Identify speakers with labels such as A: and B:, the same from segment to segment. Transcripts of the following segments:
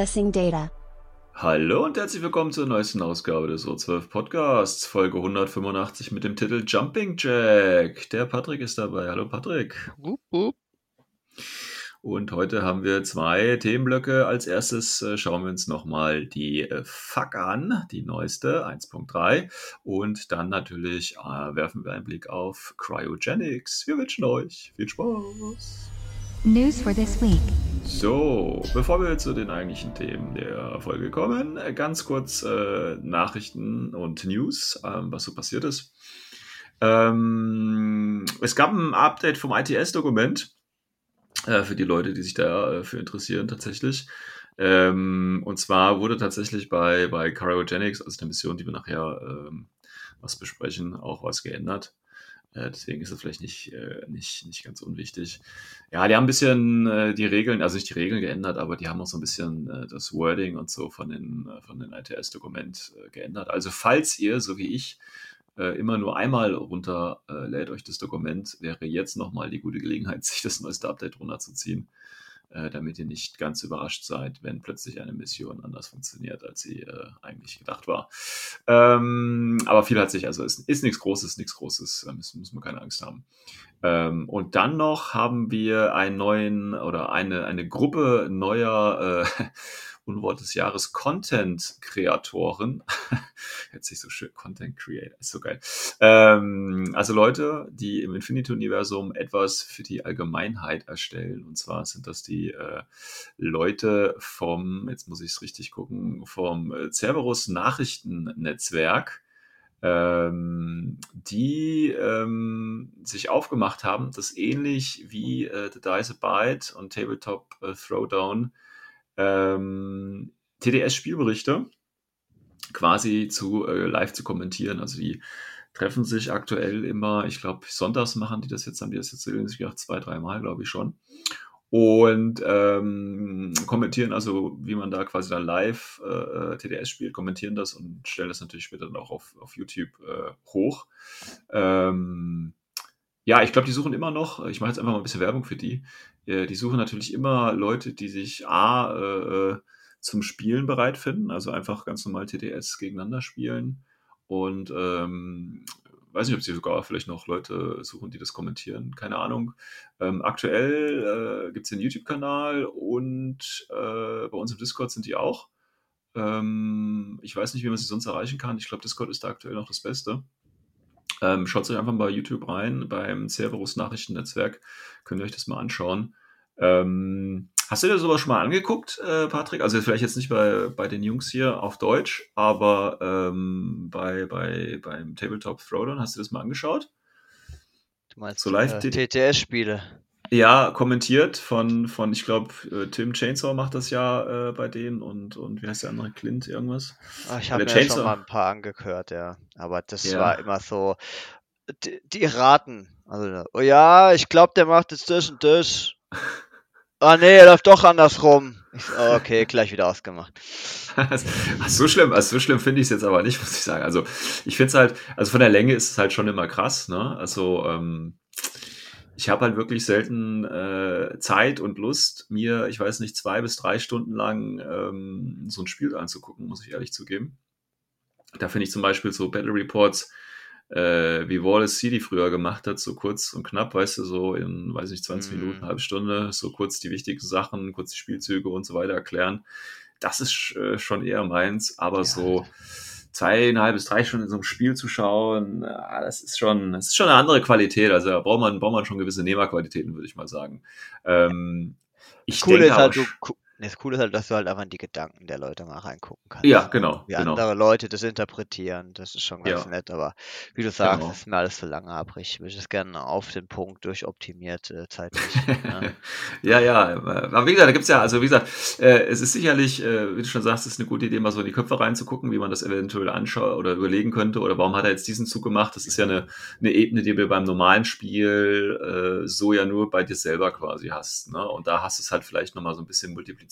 A: Accessing data.
B: Hallo und herzlich willkommen zur neuesten Ausgabe des O12 Podcasts, Folge 185 mit dem Titel Jumping Jack. Der Patrick ist dabei. Hallo Patrick.
C: Wup, wup.
B: Und heute haben wir zwei Themenblöcke. Als erstes äh, schauen wir uns nochmal die äh, FAQ an, die neueste 1.3. Und dann natürlich äh, werfen wir einen Blick auf Cryogenics. Wir wünschen euch viel Spaß.
D: News for this week.
B: So, bevor wir zu den eigentlichen Themen der Folge kommen, äh, ganz kurz äh, Nachrichten und News, ähm, was so passiert ist. Ähm, es gab ein Update vom ITS-Dokument äh, für die Leute, die sich dafür interessieren tatsächlich. Ähm, und zwar wurde tatsächlich bei, bei Cryogenics, also der Mission, die wir nachher ähm, was besprechen, auch was geändert. Deswegen ist es vielleicht nicht, äh, nicht, nicht ganz unwichtig. Ja, die haben ein bisschen äh, die Regeln, also nicht die Regeln geändert, aber die haben auch so ein bisschen äh, das Wording und so von den, von den ITS-Dokument geändert. Also falls ihr, so wie ich, immer nur einmal runterlädt euch das Dokument, wäre jetzt nochmal die gute Gelegenheit, sich das neueste Update runterzuziehen, damit ihr nicht ganz überrascht seid, wenn plötzlich eine Mission anders funktioniert, als sie äh, eigentlich gedacht war. Ähm, aber viel hat sich, also ist, ist nichts Großes, nichts Großes, da müssen, müssen wir keine Angst haben. Ähm, und dann noch haben wir einen neuen oder eine, eine Gruppe neuer äh, Unwort des Jahres Content-Kreatoren. Hört sich so schön, Content Creator, ist so geil. Ähm, also Leute, die im Infinity-Universum etwas für die Allgemeinheit erstellen. Und zwar sind das die äh, Leute vom, jetzt muss ich es richtig gucken, vom äh, Cerberus Nachrichtennetzwerk ähm, die ähm, sich aufgemacht haben, das ähnlich wie äh, The Dice a Byte und Tabletop äh, Throwdown ähm, TDS-Spielberichte quasi zu äh, live zu kommentieren. Also die treffen sich aktuell immer, ich glaube, sonntags machen die das jetzt, haben die das jetzt regelmäßig gemacht, zwei, dreimal, glaube ich schon. Und ähm, kommentieren also, wie man da quasi dann live äh, TDS spielt, kommentieren das und stellen das natürlich später dann auch auf, auf YouTube äh, hoch. Ähm, ja, ich glaube, die suchen immer noch, ich mache jetzt einfach mal ein bisschen Werbung für die, äh, die suchen natürlich immer Leute, die sich A, äh, zum Spielen bereit finden, also einfach ganz normal TTS gegeneinander spielen und ähm, weiß nicht, ob sie sogar vielleicht noch Leute suchen, die das kommentieren, keine Ahnung. Ähm, aktuell äh, gibt es den YouTube-Kanal und äh, bei uns im Discord sind die auch. Ähm, ich weiß nicht, wie man sie sonst erreichen kann. Ich glaube, Discord ist da aktuell noch das Beste. Ähm, schaut euch einfach mal bei YouTube rein, beim Cerberus Nachrichtennetzwerk. Könnt ihr euch das mal anschauen. Ähm, hast du dir sowas schon mal angeguckt, äh, Patrick? Also vielleicht jetzt nicht bei, bei den Jungs hier auf Deutsch, aber ähm, bei, bei, beim Tabletop Throwdown, hast du das mal angeschaut?
C: Du meinst
B: So live-
C: äh, TTS-Spiele.
B: Ja, kommentiert von, von ich glaube, äh, Tim Chainsaw macht das ja äh, bei denen und, und wie heißt der andere? Clint irgendwas?
C: Ah, ich habe mir ja schon mal ein paar angehört, ja. Aber das
B: Ja.
C: war immer so. Die, die raten. Also, oh ja, ich glaube, der macht jetzt das und das. Ah nee, er läuft doch andersrum. Ich oh, okay, gleich wieder ausgemacht.
B: Ach, so schlimm, also so schlimm finde ich es jetzt aber nicht, muss ich sagen. Also ich finde es halt, also von der Länge ist es halt schon immer krass, ne? Also ähm, ich habe halt wirklich selten äh, Zeit und Lust, mir, ich weiß nicht, zwei bis drei Stunden lang ähm, so ein Spiel anzugucken, muss ich ehrlich zugeben. Da finde ich zum Beispiel so Battle Reports, äh, wie Wallace City früher gemacht hat, so kurz und knapp, weißt du, so in, weiß nicht, 20
C: Mhm.
B: Minuten, halbe Stunde, so kurz die wichtigen Sachen, kurz die Spielzüge und so weiter erklären. Das ist äh, schon eher meins, aber
C: Ja.
B: so zweieinhalb bis drei Stunden in so einem Spiel zu schauen, ah, das ist schon, das ist schon eine andere Qualität. Also da braucht man, braucht man schon gewisse Nehmerqualitäten, würde ich mal sagen. Ähm, ich
C: Cool
B: denke
C: ist halt, du, Das Coole ist halt, dass du halt einfach in die Gedanken der Leute mal reingucken kannst.
B: Ja, genau,
C: Wie
B: genau.
C: andere Leute das interpretieren, das ist schon ganz
B: Ja.
C: nett, aber wie du sagst,
B: Genau.
C: das ist mir alles zu langatmig. Ich würde es gerne auf den Punkt durchoptimiert äh, zeitlich. ne?
B: ja, ja. Aber wie gesagt, da gibt's ja, also wie gesagt, äh, es ist sicherlich, äh, wie du schon sagst, es ist eine gute Idee, mal so in die Köpfe reinzugucken, wie man das eventuell anschaut oder überlegen könnte oder warum hat er jetzt diesen Zug gemacht. Das ist ja eine, eine Ebene, die du beim normalen Spiel äh, so ja nur bei dir selber quasi hast. Ne? Und da hast du es halt vielleicht nochmal so ein bisschen multipliziert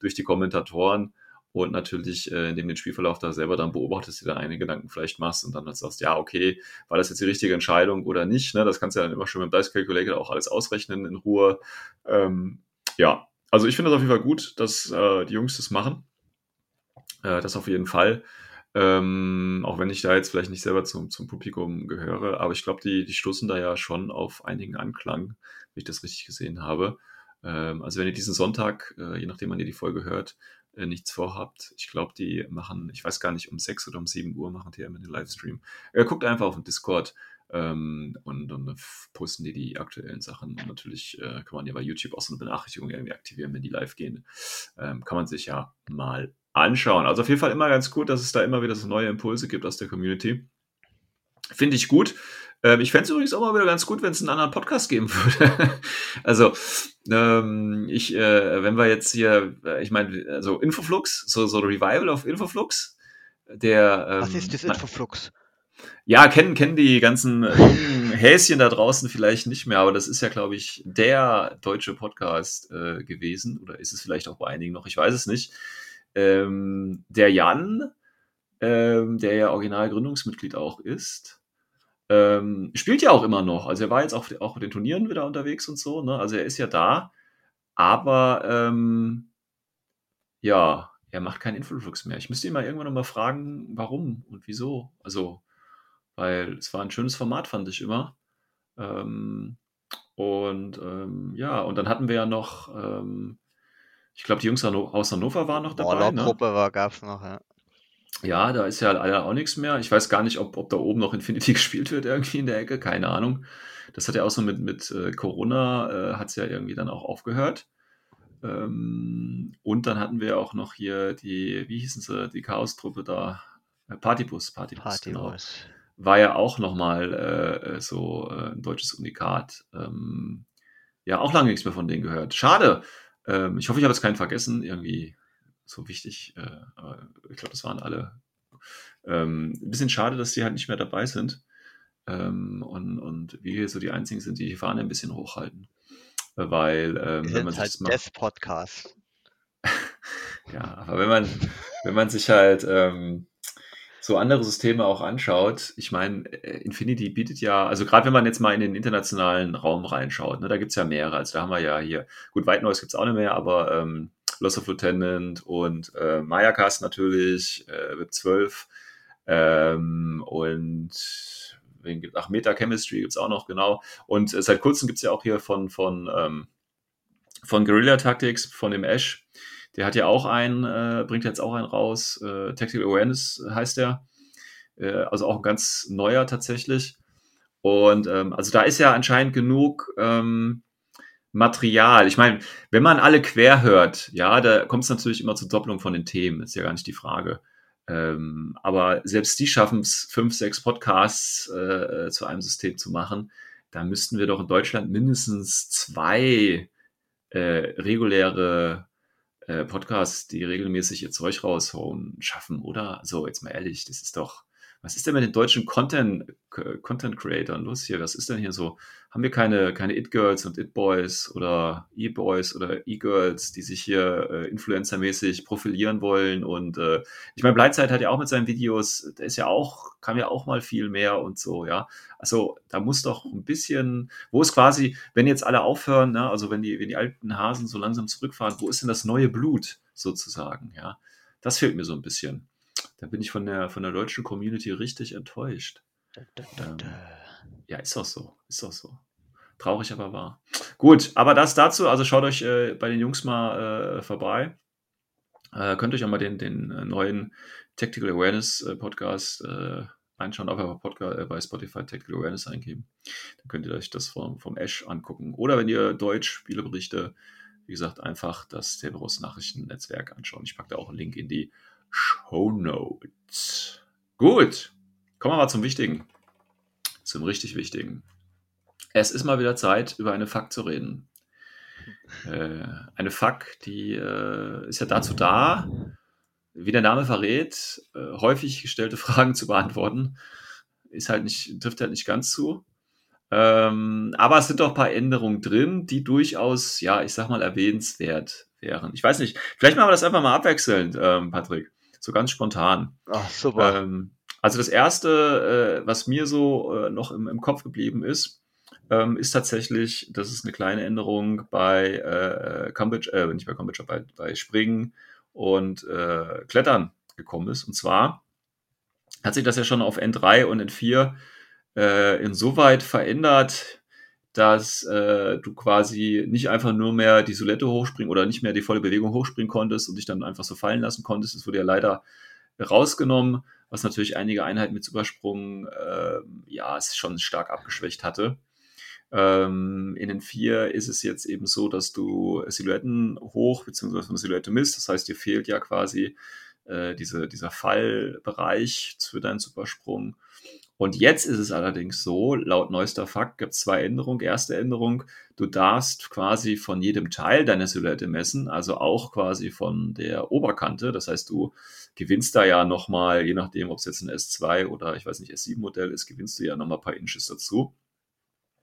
B: durch die Kommentatoren und natürlich, äh, indem du den Spielverlauf da selber dann beobachtest, dir da einige Gedanken vielleicht machst und dann halt sagst, ja, okay, war das jetzt die richtige Entscheidung oder nicht? Ne? Das kannst du ja dann immer schon mit dem Dice Calculator auch alles ausrechnen in Ruhe. Ähm, ja, also ich finde das auf jeden Fall gut, dass äh, die Jungs das machen. Äh, das auf jeden Fall. Ähm, auch wenn ich da jetzt vielleicht nicht selber zum, zum Publikum gehöre, aber ich glaube, die, die stoßen da ja schon auf einigen Anklang, wenn ich das richtig gesehen habe. Ähm, also wenn ihr diesen Sonntag, äh, je nachdem wann ihr die Folge hört, äh, nichts vorhabt, ich glaube, die machen, ich weiß gar nicht, um 6 oder um 7 Uhr machen die ja immer den Livestream. Äh, guckt einfach auf den Discord ähm, und dann posten die die aktuellen Sachen. Und natürlich äh, kann man ja bei YouTube auch so eine Benachrichtigung irgendwie aktivieren, wenn die live gehen. Ähm, kann man sich ja mal anschauen. Also auf jeden Fall immer ganz gut, dass es da immer wieder so neue Impulse gibt aus der Community. Finde ich gut. Ähm, ich fände es übrigens auch mal wieder ganz gut, wenn es einen anderen Podcast geben würde. also, ähm, ich, äh, wenn wir jetzt hier, äh, ich meine, also Infoflux, so, so Revival auf Infoflux, der. Ähm,
C: Was ist das Infoflux?
B: ja, kennen, kennen die ganzen äh, Häschen da draußen vielleicht nicht mehr, aber das ist ja, glaube ich, der deutsche Podcast äh, gewesen. Oder ist es vielleicht auch bei einigen noch, ich weiß es nicht. Ähm, der Jan, ähm, der ja original Gründungsmitglied auch ist, ähm, spielt ja auch immer noch. Also er war jetzt auch, auch bei den Turnieren wieder unterwegs und so, ne? Also er ist ja da, aber ähm, ja, er macht keinen Infoflux mehr. Ich müsste ihn mal irgendwann noch mal fragen, warum und wieso. Also, weil es war ein schönes Format, fand ich immer. Ähm, und ähm, ja, und dann hatten wir ja noch, ähm, ich glaube, die Jungs aus Hannover waren noch dabei. Ne?
C: Warlock-Gruppe war, gab's noch, ja.
B: Ja, da ist ja leider auch nichts mehr. Ich weiß gar nicht, ob, ob da oben noch Infinity gespielt wird irgendwie in der Ecke, keine Ahnung. Das hat ja auch so mit, mit äh, Corona, äh, hat es ja irgendwie dann auch aufgehört. Ähm, und dann hatten wir auch noch hier die, wie hießen sie, die Chaos-Truppe da, äh, Partybus, Partybus,
C: Party
B: genau. War ja auch nochmal äh, äh, so äh, ein deutsches Unikat. Ähm, ja, auch lange nichts mehr von denen gehört. Schade. Ähm, ich hoffe, ich habe jetzt keinen vergessen. Irgendwie so wichtig. Äh, aber ich glaube, das waren alle. Ähm, ein bisschen schade, dass die halt nicht mehr dabei sind. Ähm, und, und wir so die einzigen sind, die die Fahne ein bisschen hochhalten. Weil, ähm,
C: Wir
B: wenn man
C: sind
B: sich
C: halt
B: mal,
C: Death Podcast.
B: ja, aber wenn man, wenn man sich halt ähm, so andere Systeme auch anschaut, ich meine, äh, Infinity bietet ja, also gerade wenn man jetzt mal in den internationalen Raum reinschaut, ne, da gibt's ja mehrere. Also da haben wir ja hier, gut, White Noise gibt's auch nicht mehr, aber ähm, Loss of Lieutenant und äh, Mayacast natürlich, äh, Web 12 ähm, und wen gibt, ach, Meta Chemistry gibt's auch noch, genau. Und äh, seit kurzem gibt's ja auch hier von, von, ähm, von Guerilla Tactics, von dem Ash, der hat ja auch einen, äh, bringt jetzt auch einen raus, äh, Tactical Awareness heißt der. Äh, also auch ein ganz neuer tatsächlich. Und ähm, also da ist ja anscheinend genug ähm, Material. Ich meine, wenn man alle quer hört, ja, da kommt es natürlich immer zur Doppelung von den Themen, ist ja gar nicht die Frage. Ähm, aber selbst die schaffen es, fünf, sechs Podcasts äh, zu einem System zu machen. Da müssten wir doch in Deutschland mindestens zwei äh, reguläre äh, Podcasts, die regelmäßig ihr Zeug raushauen, schaffen, oder? So, jetzt mal ehrlich, das ist doch, was ist denn mit den deutschen Content, Content Creatern los hier? Was ist denn hier so? Haben wir keine, keine It-Girls und It-Boys oder E-Boys oder E-Girls, die sich hier äh, influencermäßig profilieren wollen? Und äh, ich meine, Blindside hat ja auch mit seinen Videos, der ist ja auch, kam ja auch mal viel mehr und so, ja. Also da muss doch ein bisschen, wo ist quasi, wenn jetzt alle aufhören, ne, also wenn die, wenn die alten Hasen so langsam zurückfahren, wo ist denn das neue Blut sozusagen, ja? Das fehlt mir so ein bisschen. Da bin ich von der, von der deutschen Community richtig enttäuscht. Ähm. Ja, ist doch so. Ist doch so. Traurig, aber wahr. Gut, aber das dazu, also schaut euch äh, bei den Jungs mal äh, vorbei. Äh, könnt euch auch mal den, den äh, neuen Tactical Awareness äh, Podcast äh, anschauen, auch einfach Podcast, äh, bei Spotify Tactical Awareness eingeben. Dann könnt ihr euch das vom, vom Ash angucken. Oder wenn ihr Deutsch Spieleberichte wie gesagt, einfach das Cerberus Nachrichtennetzwerk anschauen. Ich packe da auch einen Link in die Show Notes. Gut, kommen wir mal zum Wichtigen. Zum richtig Wichtigen. Es ist mal wieder Zeit, über eine Fakt zu reden. Äh, eine Fakt, die äh, ist ja dazu da, wie der Name verrät, äh, häufig gestellte Fragen zu beantworten. Ist halt nicht, trifft halt nicht ganz zu. Ähm, aber es sind doch ein paar Änderungen drin, die durchaus, ja, ich sag mal, erwähnenswert wären. Ich weiß nicht, vielleicht machen wir das einfach mal abwechselnd, ähm, Patrick. So ganz spontan.
C: Ach, super.
B: Ähm, also das erste, äh, was mir so äh, noch im, im Kopf geblieben ist, ähm, ist tatsächlich, dass es eine kleine Änderung bei äh, Cambridge, äh, nicht bei Cambridge, bei, bei Springen und äh, Klettern gekommen ist. Und zwar hat sich das ja schon auf N3 und N4 äh, insoweit verändert, dass äh, du quasi nicht einfach nur mehr die Solette hochspringen oder nicht mehr die volle Bewegung hochspringen konntest und dich dann einfach so fallen lassen konntest. Das wurde ja leider rausgenommen, was natürlich einige Einheiten mit Übersprung äh, ja es schon stark abgeschwächt hatte. Ähm, in den vier ist es jetzt eben so, dass du Silhouetten hoch bzw. eine Silhouette misst. Das heißt, dir fehlt ja quasi äh, diese, dieser Fallbereich für deinen Supersprung. Und jetzt ist es allerdings so, laut neuester Fakt gibt es zwei Änderungen. Erste Änderung, du darfst quasi von jedem Teil deiner Silhouette messen, also auch quasi von der Oberkante. Das heißt, du gewinnst da ja nochmal, je nachdem, ob es jetzt ein S2 oder ich weiß nicht, S7-Modell ist, gewinnst du ja nochmal ein paar Inches dazu.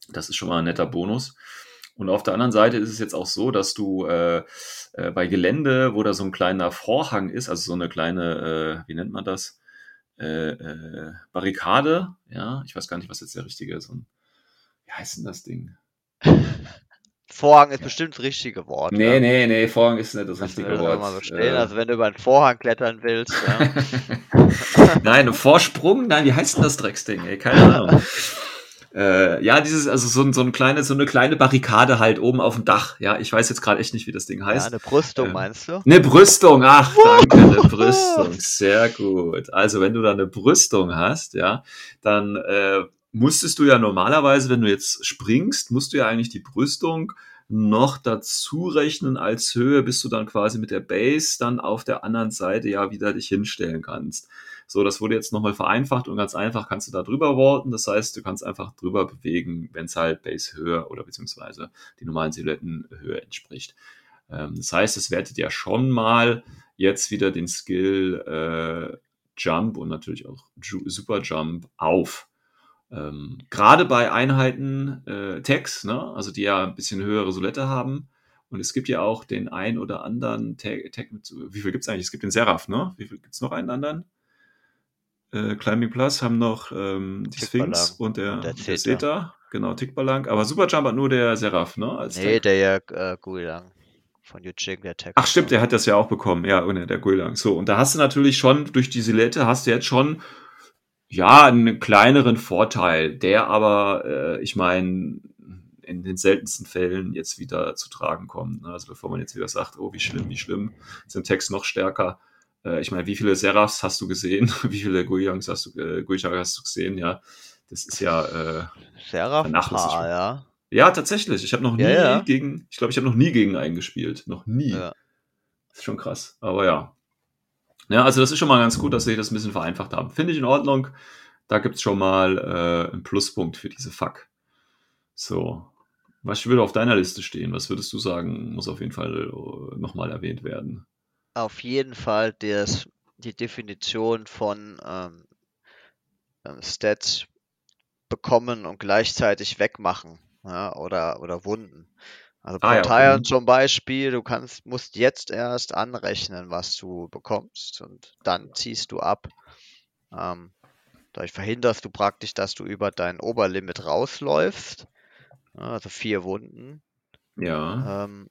B: Das ist schon mal ein netter Bonus. Und auf der anderen Seite ist es jetzt auch so, dass du äh, äh, bei Gelände, wo da so ein kleiner Vorhang ist, also so eine kleine, äh, wie nennt man das? Äh, äh, Barrikade, ja, ich weiß gar nicht, was jetzt der richtige ist. Und, wie heißt denn das Ding?
C: Vorhang ist bestimmt das richtige Wort.
B: Nee,
C: ja.
B: nee, nee, Vorhang ist nicht das
C: Das
B: richtige
C: ich
B: Wort.
C: mal so stehen.
B: Äh,
C: Also wenn du über einen Vorhang klettern willst, ja.
B: Nein, Vorsprung? Nein, wie heißt denn das Drecksding? Ey, keine Ahnung. äh, ja, dieses, also so, so, ein kleine, so eine kleine Barrikade halt oben auf dem Dach. Ja, ich weiß jetzt gerade echt nicht, wie das Ding
C: ja,
B: heißt.
C: eine Brüstung
B: ähm,
C: meinst du?
B: Eine Brüstung, ach, danke, eine Brüstung. Sehr gut. Also, wenn du da eine Brüstung hast, ja, dann äh, musstest du ja normalerweise, wenn du jetzt springst, musst du ja eigentlich die Brüstung noch dazu rechnen als Höhe, bis du dann quasi mit der Base dann auf der anderen Seite ja wieder dich hinstellen kannst. So, das wurde jetzt nochmal vereinfacht und ganz einfach kannst du da drüber walten. Das heißt, du kannst einfach drüber bewegen, wenn es halt Base Höhe oder beziehungsweise die normalen Silhouettenhöhe entspricht. Ähm, das heißt, es wertet ja schon mal jetzt wieder den Skill äh, Jump und natürlich auch Ju Super Jump auf. Ähm, Gerade bei Einheiten äh, Tags, ne? also die ja ein bisschen höhere Solette haben. Und es gibt ja auch den ein oder anderen Tag, Tag mit, wie viel gibt es eigentlich? Es gibt den Seraph, ne? Wie viel gibt es noch einen anderen? Äh, Climbing Plus haben noch ähm, die Sphinx und der,
C: und der Zeta.
B: Zeta. Genau, Tickballang. Aber Superjump hat nur der Seraph, ne? Als
C: Nee,
B: Tag.
C: der ja äh, Guilang von Yuching, der Tag.
B: Ach stimmt, der hat das ja auch bekommen. Ja, ohne der Guilang. So, und da hast du natürlich schon, durch die Silette hast du jetzt schon, ja, einen kleineren Vorteil, der aber, äh, ich meine, in den seltensten Fällen jetzt wieder zu tragen kommt. ne? Also bevor man jetzt wieder sagt, oh, wie schlimm, wie schlimm, sind Text noch stärker. Äh, ich meine, wie viele Seraphs hast du gesehen? wie viele Guilangs hast du, äh, Guichang hast du gesehen? Ja, das ist ja, äh,
C: Seraph
B: schon.
C: ja.
B: ja, tatsächlich. Ich habe noch nie
C: Ja, ja.
B: gegen, ich glaube, ich habe noch nie gegen einen gespielt. Noch nie.
C: Ja.
B: Das ist schon krass. Aber ja. Ja, also das ist schon mal ganz gut, dass sie das ein bisschen vereinfacht haben. Finde ich in Ordnung. Da gibt's schon mal äh, einen Pluspunkt für diese Fuck. So. Was würde auf deiner Liste stehen? Was würdest du sagen, muss auf jeden Fall äh, nochmal erwähnt werden?
C: Auf jeden Fall das, die Definition von ähm, ähm, Stats bekommen und gleichzeitig wegmachen. Ja, oder, oder Wunden. Also
B: Ah ja.
C: Parteien
B: Mhm.
C: zum Beispiel, du kannst, musst jetzt erst anrechnen, was du bekommst und dann ziehst du ab. Ähm, dadurch verhinderst du praktisch, dass du über dein Oberlimit rausläufst. Ja, Also vier Wunden.
B: Ja.
C: Ähm,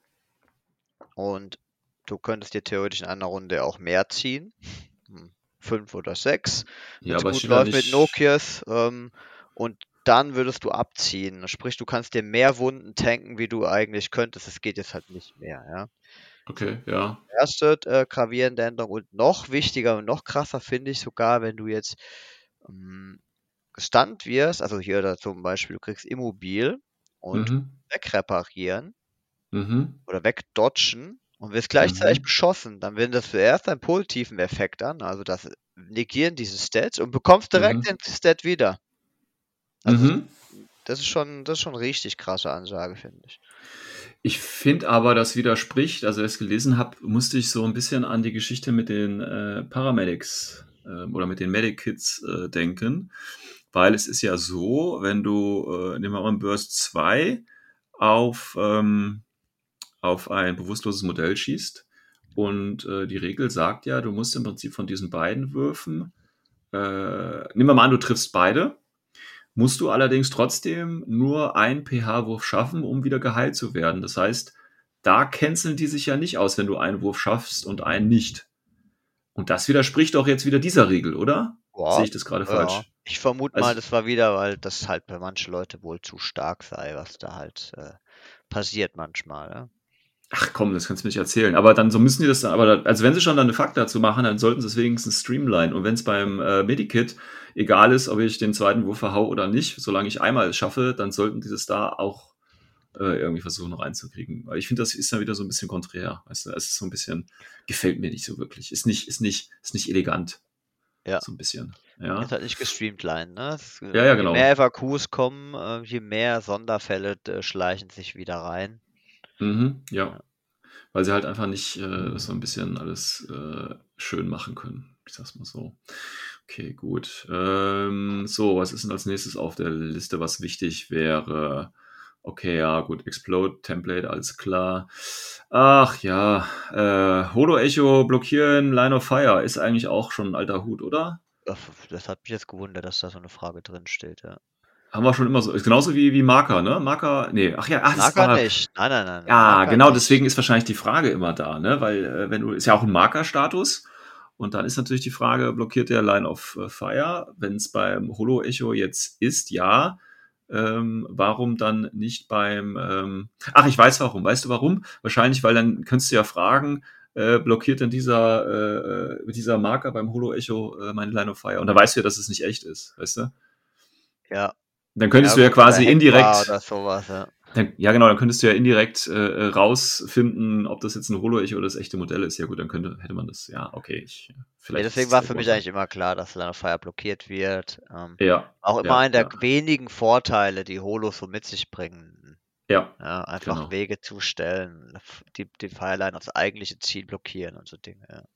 C: und du könntest dir theoretisch in einer Runde auch mehr ziehen. Hm, Fünf oder sechs.
B: ja, aber
C: gut läuft mit
B: nicht-
C: Nokias. Ähm, und dann würdest du abziehen. Sprich, du kannst dir mehr Wunden tanken, wie du eigentlich könntest. Es geht jetzt halt nicht mehr. Ja.
B: Okay, ja.
C: Erste äh, gravierende Änderung und noch wichtiger und noch krasser finde ich sogar, wenn du jetzt ähm, gestunt wirst, also hier da zum Beispiel, du kriegst Immobil und
B: Mhm.
C: wegreparieren
B: Mhm.
C: oder wegdodgen und wirst gleichzeitig
B: Mhm.
C: beschossen, dann wendest du erst einen positiven Effekt an, also das Negieren dieses Stats und bekommst direkt
B: Mhm.
C: den Stat wieder. Also
B: Mhm.
C: das ist schon, das ist schon richtig krasse Ansage, finde ich.
B: Ich finde aber, das widerspricht, also als ich es gelesen habe, musste ich so ein bisschen an die Geschichte mit den äh, Paramedics äh, oder mit den Medic-Kits äh, denken, weil es ist ja so, wenn du, äh, nehmen wir mal Burst 2 auf, ähm, auf ein bewusstloses Modell schießt und äh, die Regel sagt ja, du musst im Prinzip von diesen beiden Würfen, äh, nehmen wir mal an, du triffst beide, musst du allerdings trotzdem nur einen pH-Wurf schaffen, um wieder geheilt zu werden. Das heißt, da canceln die sich ja nicht aus, wenn du einen Wurf schaffst und einen nicht. Und das widerspricht doch jetzt wieder dieser Regel, oder?
C: Ja,
B: Sehe ich das gerade falsch?
C: ja. Ich vermute
B: Also-
C: mal, das war wieder, weil das halt bei manchen Leuten wohl zu stark sei, was da halt äh, passiert manchmal. Ja?
B: Ach komm, das kannst du mir nicht erzählen. Aber dann so müssen die das dann, aber da, also wenn sie schon dann eine Fakt dazu machen, dann sollten sie es wenigstens streamline. Und wenn es beim äh, Medikit egal ist, ob ich den zweiten Wurf verhau oder nicht, solange ich einmal es schaffe, dann sollten die das da auch äh, irgendwie versuchen reinzukriegen. Weil ich finde, das ist dann wieder so ein bisschen konträr. Weißt du, es ist so ein bisschen, gefällt mir nicht so wirklich. Ist nicht, ist nicht, ist nicht elegant.
C: Ja.
B: So ein bisschen. Ja.
C: Ist halt nicht gestreamlined, ne? Es, äh,
B: Ja, ja, genau.
C: Je mehr FAQs kommen, äh, je mehr Sonderfälle äh, schleichen sich wieder rein.
B: Mhm, ja. Weil sie halt einfach nicht äh, so ein bisschen alles äh, schön machen können. Ich sag's mal so. Okay, gut. Ähm, so, was ist denn als nächstes auf der Liste, was wichtig wäre? Okay, ja, gut. Explode, Template, alles klar. Ach ja, äh, Holo Echo blockieren, Line of Fire ist eigentlich auch schon ein alter Hut, oder?
C: Das, das hat mich jetzt gewundert, dass da so eine Frage drin steht. Ja.
B: Haben wir schon immer so. Ist genauso wie, wie Marker, ne? Marker, nee, ach ja, ach, das
C: Marker
B: war,
C: nicht. Nein, nein, nein.
B: Ja,
C: Marker
B: genau,
C: nicht.
B: deswegen ist wahrscheinlich die Frage immer da, ne? Weil äh, wenn du ist ja auch ein Markerstatus und dann ist natürlich die Frage, blockiert der Line of äh, Fire? Wenn es beim Holo Echo jetzt ist, ja. Ähm, warum dann nicht beim ähm, Ach, ich weiß warum. Weißt du warum? Wahrscheinlich, weil dann könntest du ja fragen, äh, blockiert denn dieser, äh, äh, dieser Marker beim Holo Echo äh, meine Line of Fire? Und da weißt du ja, dass es nicht echt ist, weißt du?
C: Ja.
B: Dann könntest du ja
C: gut, oder
B: quasi indirekt.
C: Sowas, ja.
B: Dann, ja, genau, dann könntest du ja indirekt äh, rausfinden, ob das jetzt ein Holo-Echo oder das echte Modell ist. Ja gut, dann könnte, hätte man das, ja, okay. Ich,
C: ja.
B: vielleicht
C: Deswegen
B: ist
C: war für mich eigentlich immer klar, dass Line of Fire blockiert wird. Ähm,
B: Ja,
C: auch immer
B: ja,
C: einer der
B: ja.
C: wenigen Vorteile, die Holos so mit sich bringen.
B: ja,
C: Ja, einfach
B: Genau.
C: Wege zustellen, die, die Fireline aufs eigentliche Ziel blockieren und so Dinge.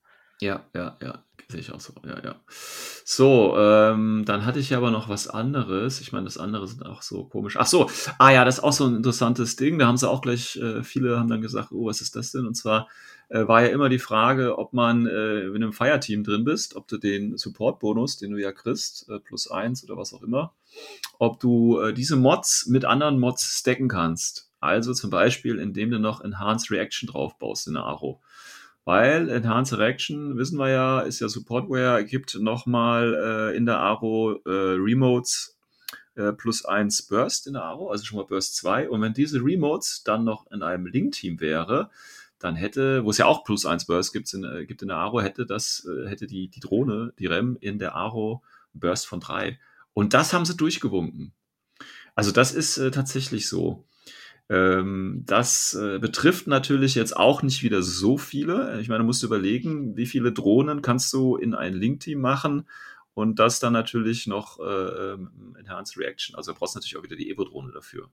C: Ja.
B: ja, ja, ja, sehe ich auch so. Ja, ja. So, ähm, dann hatte ich aber noch was anderes. Ich meine, das andere sind auch so komisch. Ach so, ah ja, das ist auch so ein interessantes Ding. Da haben sie auch gleich, äh, viele haben dann gesagt, oh, was ist das denn? Und zwar äh, war ja immer die Frage, ob man, äh, wenn du im Fireteam drin bist, ob du den Support-Bonus, den du ja kriegst, äh, plus eins oder was auch immer, ob du äh, diese Mods mit anderen Mods stacken kannst. Also zum Beispiel, indem du noch Enhanced Reaction draufbaust in der Aro. Weil Enhanced Reaction, wissen wir ja, ist ja Supportware, gibt nochmal äh, in der Aro äh, Remotes äh, plus eins Burst in der Aro, also schon mal Burst 2. Und wenn diese Remotes dann noch in einem Link-Team wäre, dann hätte, wo es ja auch plus eins Burst gibt in, äh, gibt in der Aro, hätte das, äh, hätte die, die Drohne, die REM in der Aro Burst von drei. Und das haben sie durchgewunken. Also das ist äh, tatsächlich so. Ähm, das äh, betrifft natürlich jetzt auch nicht wieder so viele. Ich meine, du musst überlegen, wie viele Drohnen kannst du in ein Link-Team machen und das dann natürlich noch äh, ähm, Enhanced Reaction. Also du brauchst natürlich auch wieder die Evo-Drohne dafür.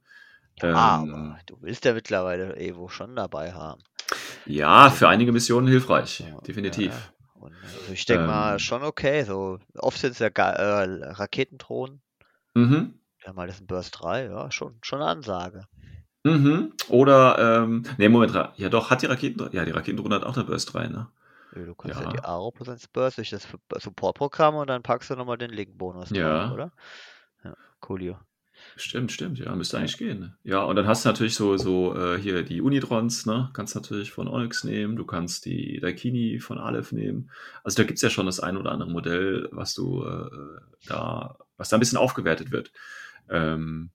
C: Ah,
B: Ähm,
C: aber du willst ja mittlerweile Evo schon dabei haben.
B: ja, für einige Missionen hilfreich,
C: Ja,
B: definitiv.
C: Ja, ja. Und, also ich denke mal
B: Ähm.
C: schon okay. So oft sind es ja äh, Raketendrohnen.
B: Mhm.
C: Ja, mal das ist ein Burst 3, ja, schon, schon eine Ansage.
B: Mhm. Oder, ähm, nee, Moment, Ra- ja doch, hat die Raketendrohne, ja, die Raketendrohne hat auch eine Burst 3, ne?
C: Ja, Du kannst ja,
B: Ja.
C: die Aro plus Burst durch das Support-Programm und dann packst du nochmal den Link-Bonus
B: Ja.
C: drauf, oder? Ja, coolio.
B: Stimmt, stimmt, ja, müsste eigentlich gehen. Ne? Ja, und dann hast du natürlich so, so äh, hier die Unitrons, ne? Kannst natürlich von Onyx nehmen, du kannst die Daikini von Aleph nehmen. Also da gibt's ja schon das ein oder andere Modell, was du äh, da, was da ein bisschen aufgewertet wird. Ähm,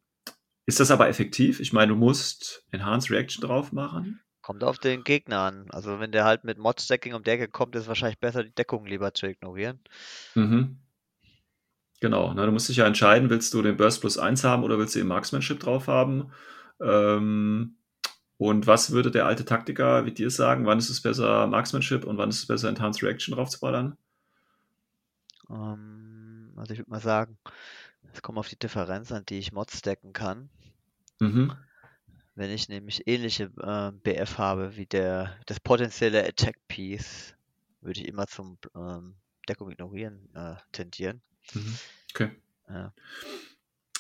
B: ist das aber effektiv? Ich meine, du musst Enhanced Reaction drauf machen.
C: Kommt auf den Gegner an. Also wenn der halt mit Mod-Stacking um die Ecke kommt, ist es wahrscheinlich besser, die Deckung lieber zu ignorieren.
B: Mhm. Genau, ne, du musst dich ja entscheiden, willst du den Burst plus 1 haben oder willst du den Marksmanship drauf haben? Ähm, Und was würde der alte Taktiker wie dir sagen? Wann ist es besser, Marksmanship und wann ist es besser, Enhanced Reaction draufzuballern?
C: Ähm, also ich würde mal sagen, es kommt auf die Differenz an, die ich Mods stacken kann.
B: Mhm.
C: Wenn ich nämlich ähnliche äh, BF habe wie der das potenzielle Attack Piece, würde ich immer zum ähm, Deckung ignorieren äh, tendieren.
B: Mhm. Okay.
C: Ja.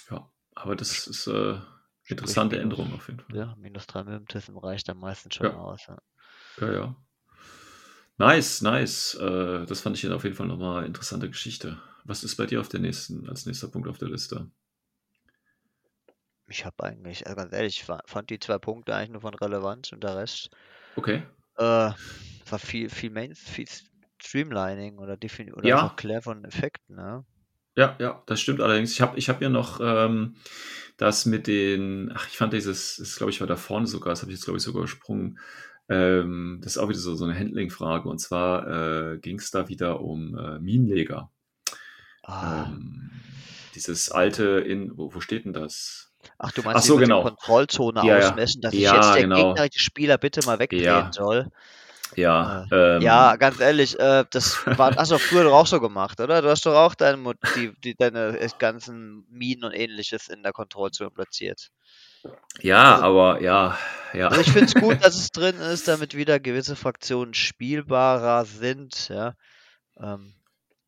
B: Ja, aber das ist äh, interessante
C: minus-
B: Änderung auf jeden Fall.
C: Ja, minus 3 Mimtism reicht am meisten schon
B: Ja.
C: aus. Ja.
B: Ja, ja. Nice, nice. Äh, das fand ich auf jeden Fall nochmal interessante Geschichte. Was ist bei dir auf der nächsten, als nächster Punkt auf der Liste?
C: Ich habe eigentlich, also ganz ehrlich, ich fa- fand die zwei Punkte eigentlich nur von Relevanz und der Rest
B: Okay.
C: äh, war viel, viel Main, viel Streamlining oder, defini oder
B: Ja.
C: Claire von Effekten, ne?
B: Ja, ja, das stimmt allerdings. Ich habe ich hab hier noch ähm, das mit den, ach, ich fand dieses, das glaube ich war da vorne sogar, das habe ich jetzt glaube ich sogar übersprungen. Ähm, das ist auch wieder so, so eine Handling-Frage und zwar äh, ging es da wieder um äh, Minenleger.
C: Ah.
B: Ähm, dieses alte in, wo, wo steht denn das?
C: Ach, du
B: ach
C: meinst,
B: so,
C: die mit
B: genau.
C: der Kontrollzone
B: Ja,
C: ausmessen, dass
B: Ja,
C: jetzt der
B: genau.
C: gegnerische Spieler bitte mal wegdrehen
B: Ja.
C: soll?
B: Ja,
C: Äh,
B: ähm,
C: Ja, ganz ehrlich, äh, das war, hast du früher doch auch so gemacht, oder? Du hast doch auch deine, die, die, deine äh, ganzen Minen und ähnliches in der Kontrollzone platziert.
B: ja, aber ja, ja.
C: Also ich finde es gut, dass es drin ist, damit wieder gewisse Fraktionen spielbarer sind, ja. Ähm,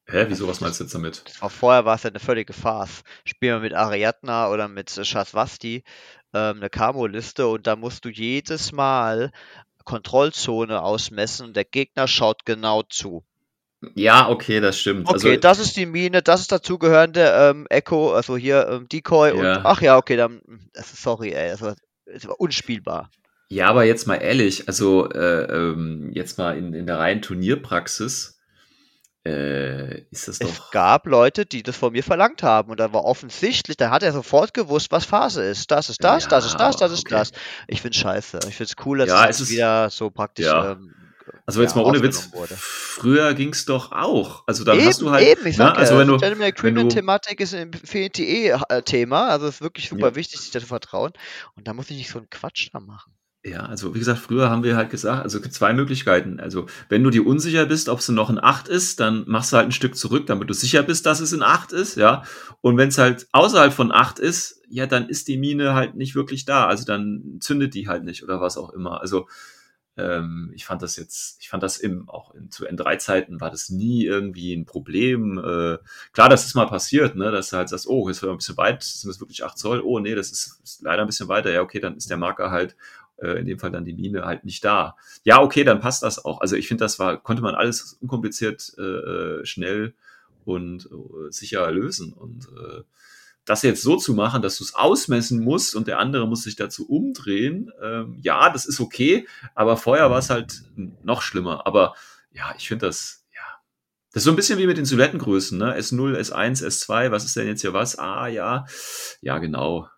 B: Hä, wieso, was meinst du jetzt damit?
C: war vorher war es ja eine völlige Farce. Spielen wir mit Ariadna oder mit Shaswasti ähm, eine Camo-Liste und da musst du jedes Mal Kontrollzone ausmessen und der Gegner schaut genau zu.
B: Ja, okay, das stimmt.
C: Okay,
B: also,
C: das ist die Mine, das ist dazugehörende ähm, Echo, also hier ähm, Decoy
B: Ja.
C: und ach ja, okay, dann das ist, sorry, ey, das war, das war unspielbar.
B: Ja, aber jetzt mal ehrlich, also äh, ähm, jetzt mal in, in der reinen Turnierpraxis äh, ist das
C: Es
B: doch.
C: gab Leute, die das von mir verlangt haben und da war offensichtlich, da hat er sofort gewusst, was Phase ist. Das ist das, das ist das, das ist
B: okay.
C: das. Ich find's scheiße. Ich find's cool, dass
B: Ja,
C: es
B: es ist-
C: wieder so praktisch
B: ja.
C: ähm,
B: Also jetzt
C: ja,
B: mal ohne Witz,
C: wurde.
B: früher ging's doch auch. Also dann
C: eben,
B: hast du halt,
C: eben, ich
B: ne,
C: sag
B: also
C: ja,
B: wenn du,
C: Gentleman Agreement-Thematik ist ein Infinity eh Thema, also ist wirklich super
B: Ja.
C: wichtig, sich da zu vertrauen und da muss ich nicht so einen Quatsch da machen.
B: Ja, also wie gesagt, früher haben wir halt gesagt, also zwei Möglichkeiten. Also wenn du dir unsicher bist, ob es noch ein 8 ist, dann machst du halt ein Stück zurück, damit du sicher bist, dass es ein 8 ist, ja. Und wenn es halt außerhalb von 8 ist, ja, dann ist die Mine halt nicht wirklich da. Also dann zündet die halt nicht oder was auch immer. Also ähm, ich fand das jetzt, ich fand das im, auch in, zu N3-Zeiten war das nie irgendwie ein Problem. Äh, klar, das ist mal passiert, ne, dass du halt sagst, oh, jetzt war ein bisschen weit, sind das wirklich 8 Zoll? Oh, nee, das ist, ist leider ein bisschen weiter. Ja, okay, dann ist der Marker halt, äh, in dem Fall dann die Mine halt nicht da. Ja, okay, dann passt das auch. Also ich finde, das war, konnte man alles unkompliziert, äh, schnell und äh, sicher lösen. Und äh, das jetzt so zu machen, dass du es ausmessen musst und der andere muss sich dazu umdrehen, ähm, ja, das ist okay, aber vorher war es halt noch schlimmer. Aber ja, ich finde das, ja, das ist so ein bisschen wie mit den Silhouettengrößen, ne? S0, S1, S2, was ist denn jetzt hier was? Ah, ja, ja, genau.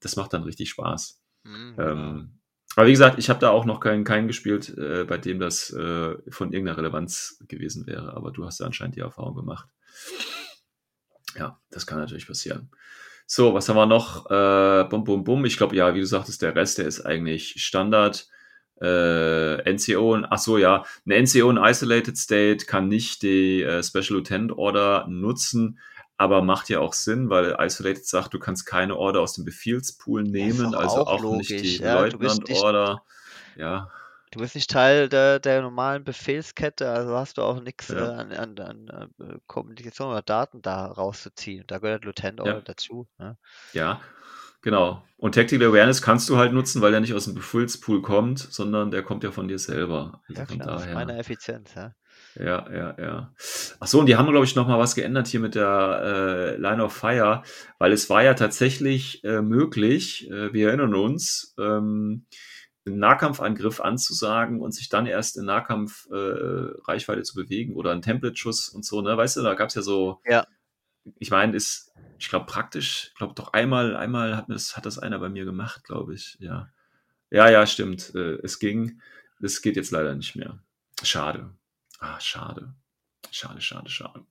B: Das macht dann richtig Spaß.
C: Mhm,
B: Ähm, aber wie gesagt, ich habe da auch noch keinen, keinen gespielt, äh, bei dem das äh, von irgendeiner Relevanz gewesen wäre. Aber du hast da anscheinend die Erfahrung gemacht. Ja, das kann natürlich passieren. So, was haben wir noch? Äh, bum, bum, bum. Ich glaube, ja, wie du sagtest, der Rest, der ist eigentlich Standard. Äh, NCO, und- ach so, ja, eine NCO in Isolated State kann nicht die äh, Special Lieutenant Order nutzen, aber macht ja auch Sinn, weil Isolated sagt, du kannst keine Order aus dem Befehlspool nehmen,
C: doch
B: also
C: auch
B: auch, nicht
C: logisch,
B: die
C: ja, du bist
B: Leutnant
C: nicht-
B: Order. Ja,
C: Du bist nicht Teil der, der normalen Befehlskette, also hast du auch nichts
B: Ja.
C: äh, an, an, an äh, Kommunikation oder Daten da rauszuziehen. Da gehört Lieutenant
B: Ja.
C: Order dazu. Ne?
B: ja, genau. Und Tactical Awareness kannst du halt nutzen, weil der nicht aus dem Befehlspool kommt, sondern der kommt ja von dir selber. Also
C: Ja
B: von
C: klar, das ist
B: daher.
C: meine Effizienz. Ja.
B: Ja, ja, ja. Ach so, und die haben, glaube ich, noch mal was geändert hier mit der äh, Line of Fire, weil es war ja tatsächlich äh, möglich, äh, wir erinnern uns, ähm, einen Nahkampfangriff anzusagen und sich dann erst in Nahkampf äh, zu bewegen oder einen Template-Schuss und so, ne? Weißt du, da gab's ja so,
C: Ja.
B: ich meine, ist, ich glaube, praktisch, ich glaube doch einmal, einmal hat das, hat das einer bei mir gemacht, glaube ich, ja. Ja, ja, stimmt. Äh, es ging, es geht jetzt leider nicht mehr. Schade. Ah, schade. Schade, schade, schade.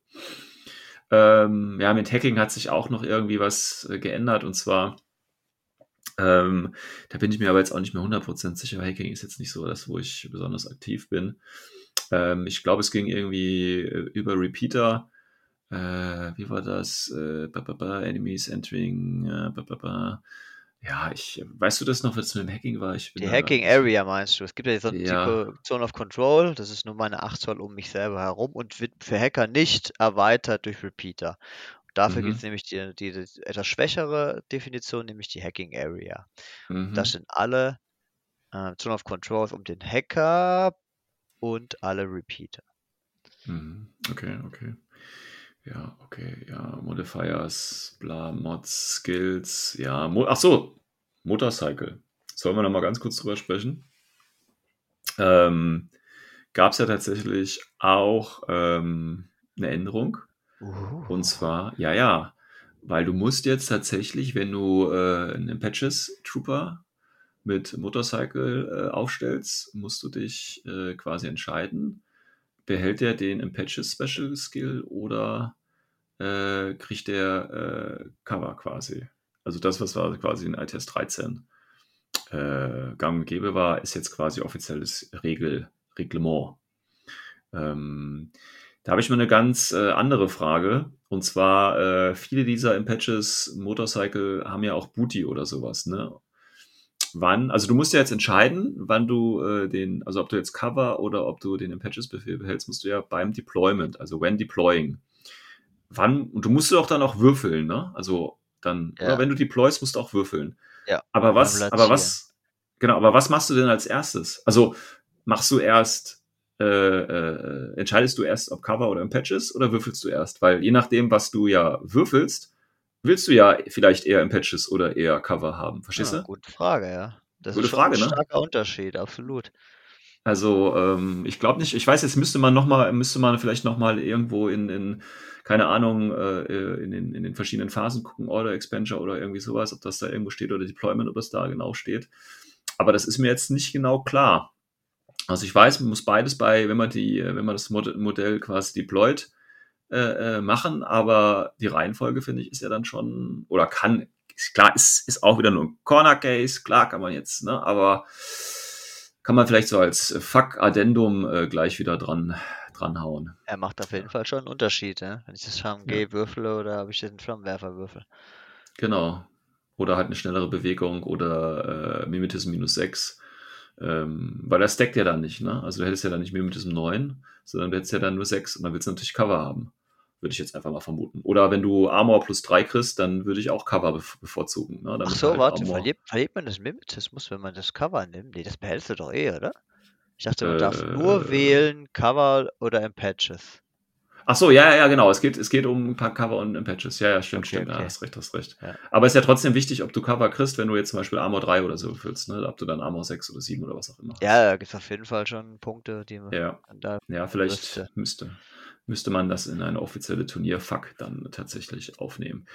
B: Ähm, ja, mit Hacking hat sich auch noch irgendwie was äh, geändert und zwar Ähm, da bin ich mir aber jetzt auch nicht mehr 100% sicher. Hacking ist jetzt nicht so das, wo ich besonders aktiv bin. Ähm, ich glaube, es ging irgendwie äh, über Repeater. Äh, wie war das? Äh, ba, ba, ba, Enemies entering. Äh, ba. Ja, ich, weißt du das noch, was mit dem Hacking war? Ich bin
C: Die
B: da-
C: Hacking Area meinst du? Es gibt ja so
B: Ja.
C: die Ko- Zone of Control, das ist nur meine 8 Zoll um mich selber herum und wird für Hacker nicht erweitert durch Repeater. Dafür gibt
B: Mhm.
C: es nämlich die, die, die etwas schwächere Definition, nämlich die Hacking Area.
B: Mhm.
C: Das sind alle äh, Zone of Controls um den Hacker und alle Repeater.
B: Mhm. Okay, okay. Ja, okay, ja, Modifiers, bla, Mods, Skills, ja, Mo ach so, Motorcycle. Sollen wir noch mal ganz kurz drüber sprechen? Ähm, Gab es ja tatsächlich auch ähm, eine Änderung. Und zwar, ja, ja, weil du musst jetzt tatsächlich, wenn du äh, einen Patches Trooper mit Motorcycle äh, aufstellst, musst du dich äh, quasi entscheiden, behält er den Patches Special Skill oder äh, kriegt der äh, Cover quasi. Also das, was war quasi in ITS 13 äh, gang und gäbe war, ist jetzt quasi offizielles Regel, Reglement. Ähm, da habe ich mal eine ganz äh, andere Frage. Und zwar, äh, viele dieser Impatches Motorcycle haben ja auch Booty oder sowas, ne? Wann, also du musst ja jetzt entscheiden, wann du äh, den, also ob du jetzt Cover oder ob du den Impatches-Befehl behältst, musst du ja beim Deployment, also when deploying. Wann, und du musst auch dann auch würfeln, ne? Also dann,
C: Ja.
B: oder wenn du deployst, musst du auch würfeln.
C: Ja,
B: Aber was, aber was, genau, aber was machst du denn als erstes? Also machst du erst, äh, äh, entscheidest du erst, ob Cover oder im Patches oder würfelst du erst? Weil je nachdem, was du ja würfelst, willst du ja vielleicht eher im Patches oder eher Cover haben. Verstehst
C: Ja,
B: du?
C: gute Frage, ja. Das
B: Gute
C: ist schon
B: Frage,
C: ein
B: ne?
C: starker Unterschied, absolut.
B: Also ähm, ich glaube nicht, ich weiß, jetzt müsste man noch mal, müsste man vielleicht noch mal irgendwo in, in keine Ahnung, äh, in, den, in den verschiedenen Phasen gucken, Order Expenditure oder irgendwie sowas, ob das da irgendwo steht oder Deployment, ob das da genau steht. Aber das ist mir jetzt nicht genau klar. Also ich weiß, man muss beides bei, wenn man die, wenn man das Mod Modell quasi deployt, äh, äh, machen, aber die Reihenfolge, finde ich, ist ja dann schon, oder kann, ist klar, ist, ist auch wieder nur ein Corner Case, klar kann man jetzt, ne, aber kann man vielleicht so als Fuck-Addendum äh, gleich wieder dran, dranhauen.
C: Er macht auf jeden Fall schon einen Unterschied, ne? Wenn ich das HMG würfele oder ob ich den Flammenwerfer würfel.
B: Genau. Oder halt eine schnellere Bewegung oder äh, Mimetism minus 6. Ähm, weil das stackt ja dann nicht, ne? Also du hättest ja dann nicht Mimetism 9, sondern du hättest ja dann nur 6 und dann willst du natürlich Cover haben. Würde ich jetzt einfach mal vermuten. Oder wenn du Armor plus 3 kriegst, dann würde ich auch Cover bevorzugen. Ne?
C: Ach so,
B: halt
C: warte, verliert, verliert man das Mimetismus, wenn man das Cover nimmt? Nee, das behältst du doch eh, oder? Ich dachte, man darf nur
B: Äh.
C: wählen Cover oder im Patches.
B: Ach so, ja, ja, genau. Es geht, es geht um ein paar Cover und Patches. Ja, ja, stimmt,
C: Okay,
B: stimmt. Ja,
C: okay.
B: hast recht, hast recht.
C: Ja.
B: Aber es ist ja trotzdem wichtig, ob du Cover kriegst, wenn du jetzt zum Beispiel Armor 3 oder so füllst, ne? Ob du dann Armor 6 oder 7 oder was auch immer. hast.
C: Ja, da gibt es auf jeden Fall schon Punkte, die man
B: Ja.
C: da.
B: Ja, vielleicht
C: Müsste.
B: müsste, müsste man das in eine offizielle Turnierfuck dann tatsächlich aufnehmen.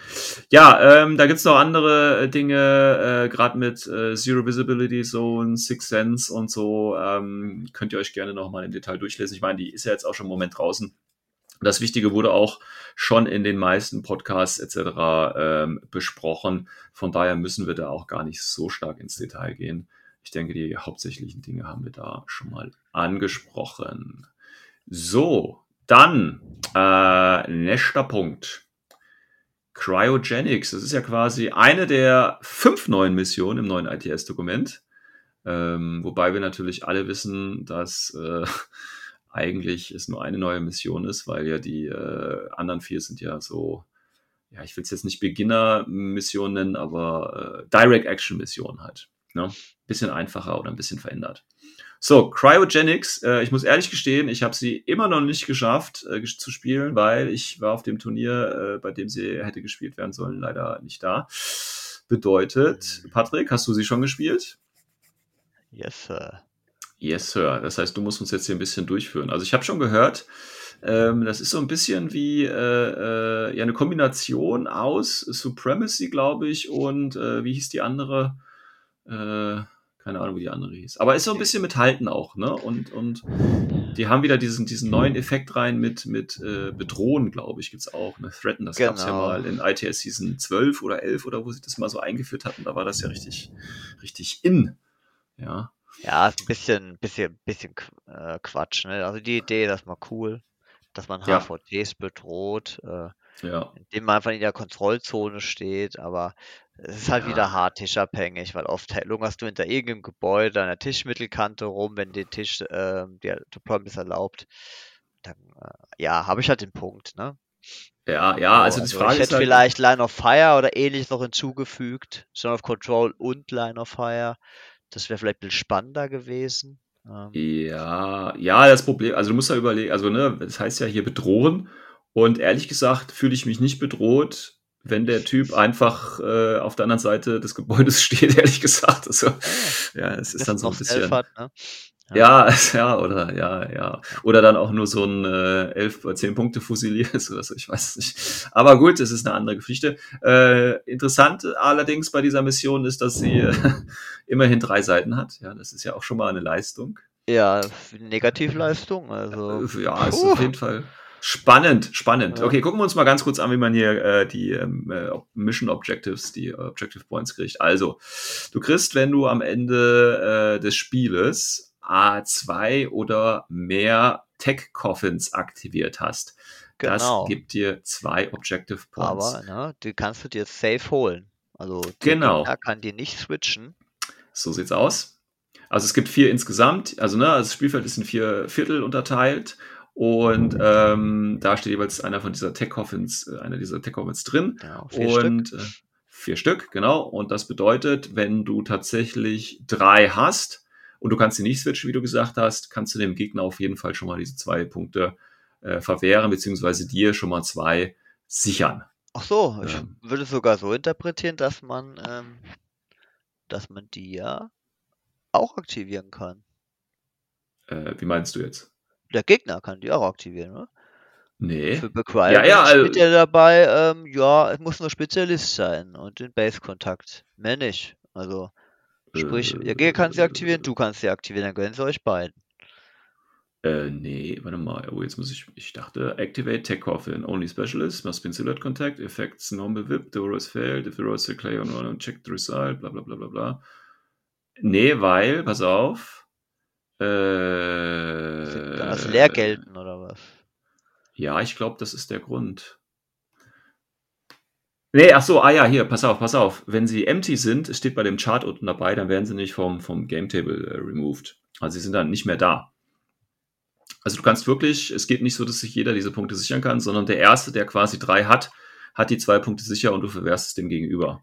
B: Ja, ähm, da gibt's noch andere äh, Dinge, äh, gerade mit äh, Zero Visibility Zone, Six Sense und so. Ähm, könnt ihr euch gerne nochmal im Detail durchlesen. Ich meine, die ist ja jetzt auch schon im Moment draußen. Das Wichtige wurde auch schon in den meisten Podcasts etc. Ähm, besprochen. Von daher müssen wir da auch gar nicht so stark ins Detail gehen. Ich denke, die hauptsächlichen Dinge haben wir da schon mal angesprochen. So, dann äh, nächster Punkt. Cryogenics. Das ist ja quasi eine der fünf neuen Missionen im neuen ITS-Dokument. Ähm, wobei wir natürlich alle wissen, dass äh, eigentlich es nur eine neue Mission ist, weil ja die äh, anderen vier sind ja so, ja, ich will es jetzt nicht Beginner-Missionen nennen, aber äh, Direct-Action-Missionen halt. Ne? Bisschen einfacher oder ein bisschen verändert. So, Cryogenics, äh, ich muss ehrlich gestehen, ich habe sie immer noch nicht geschafft äh, zu spielen, weil ich war auf dem Turnier, äh, bei dem sie hätte gespielt werden sollen, leider nicht da. Bedeutet, Patrick, hast du sie schon gespielt?
C: Yes, Sir.
B: Yes, Sir. Das heißt, du musst uns jetzt hier ein bisschen durchführen. Also ich habe schon gehört, ähm, das ist so ein bisschen wie äh, äh, ja, eine Kombination aus Supremacy, glaube ich, und äh, wie hieß die andere? Äh, Keine Ahnung, wie die andere hieß. Aber ist so ein bisschen mit Halten auch, ne? Und, und die haben wieder diesen, diesen neuen Effekt rein mit, mit äh, Bedrohen, glaube ich, gibt es auch. Ne? Threaten, das gab es ja
C: Genau.
B: mal in ITS Season 12 oder 11 oder wo sie das mal so eingeführt hatten. Da war das ja richtig, richtig in. Ja.
C: Ja, ist ein bisschen, bisschen, bisschen äh, Quatsch, ne? Also die Idee, das mal cool, dass man
B: Ja.
C: HVTs bedroht, äh,
B: Ja.
C: indem man einfach in der Kontrollzone steht, aber es ist halt
B: Ja.
C: wieder hart tischabhängig, weil oft lungerst du hinter irgendeinem Gebäude an der Tischmittelkante rum, wenn der Tisch äh, der Deployment es erlaubt. Dann, äh, ja, habe ich halt den Punkt, ne?
B: Ja, ja, also
C: So,
B: die
C: also
B: Frage
C: ich
B: ist
C: hätte
B: halt,
C: vielleicht Line of Fire oder ähnliches noch hinzugefügt. Zone of Control und Line of Fire. Das wäre vielleicht ein bisschen spannender gewesen. Ähm,
B: Ja, ja, das Problem, also du musst ja überlegen, also ne, das heißt ja hier bedrohen und ehrlich gesagt fühle ich mich nicht bedroht, wenn der Typ einfach äh, auf der anderen Seite des Gebäudes steht, ehrlich gesagt. Also, ja, es ist dann so ein bisschen.
C: Hat, ne?
B: Ja, ja, oder ja, ja. Oder dann auch nur so ein äh, 11 oder 10 Punkte Fusilier ist oder so, ich weiß es nicht. Aber gut, es ist eine andere Geschichte. Äh, interessant allerdings bei dieser Mission ist, dass sie äh, immerhin drei Seiten hat. Ja, das ist ja auch schon mal eine Leistung.
C: Ja, Negativleistung, also.
B: Äh, Ja, ist auf jeden Fall spannend, spannend. Okay, gucken wir uns mal ganz kurz an, wie man hier äh, die ähm, äh, Mission Objectives, die Objective Points kriegt. Also, du kriegst, wenn du am Ende äh, des Spieles A2 oder mehr Tech Coffins aktiviert hast.
C: Genau.
B: Das gibt dir zwei Objective Points.
C: Aber, ne, die kannst du dir safe holen. Also, der
B: Genau.
C: Gegner kann die nicht switchen.
B: So sieht's aus. Also es gibt vier insgesamt. Also ne, das Spielfeld ist in vier Viertel unterteilt. Und ähm, da steht jeweils einer von dieser Tech Coffins, äh, einer dieser Tech Coffins drin.
C: Ja, vier Stück.
B: und Äh, vier Stück, genau. Und das bedeutet, wenn du tatsächlich drei hast und du kannst sie nicht switchen, wie du gesagt hast, kannst du dem Gegner auf jeden Fall schon mal diese zwei Punkte äh, verwehren, beziehungsweise dir schon mal zwei sichern.
C: Ach so, ich
B: Ähm.
C: würde es sogar so interpretieren, dass man, ähm, dass man die ja auch aktivieren kann.
B: Äh, wie meinst du jetzt?
C: Der Gegner kann die auch aktivieren, ne?
B: Nee.
C: Für Requirements
B: Ja, ja, also-
C: steht ja dabei, ähm, ja, es muss nur Spezialist sein und den Base-Kontakt. Mehr nicht. Also, sprich,
B: Äh,
C: der Gegner kann sie aktivieren, du kannst sie aktivieren, dann gönnen sie euch beiden.
B: Äh, nee, warte mal. Oh, jetzt muss ich. Ich dachte, activate Tech Coffin. Only specialist must be in silhouette contact. Effects normal whip. The roll is failed. If the roll is declared on one, check the result. Bla bla bla bla bla. Nee, weil, pass auf. Äh,
C: Dann das leer gelten oder was?
B: Ja, ich glaube, das ist der Grund. Nee, ach so, ah ja, hier, pass auf, pass auf. Wenn sie empty sind, steht bei dem Chart unten dabei, dann werden sie nicht vom, vom Game Table äh, removed. Also sie sind dann nicht mehr da. Also du kannst wirklich, es geht nicht so, dass sich jeder diese Punkte sichern kann, sondern der Erste, der quasi drei hat, hat die zwei Punkte sicher und du verwehrst es dem Gegenüber.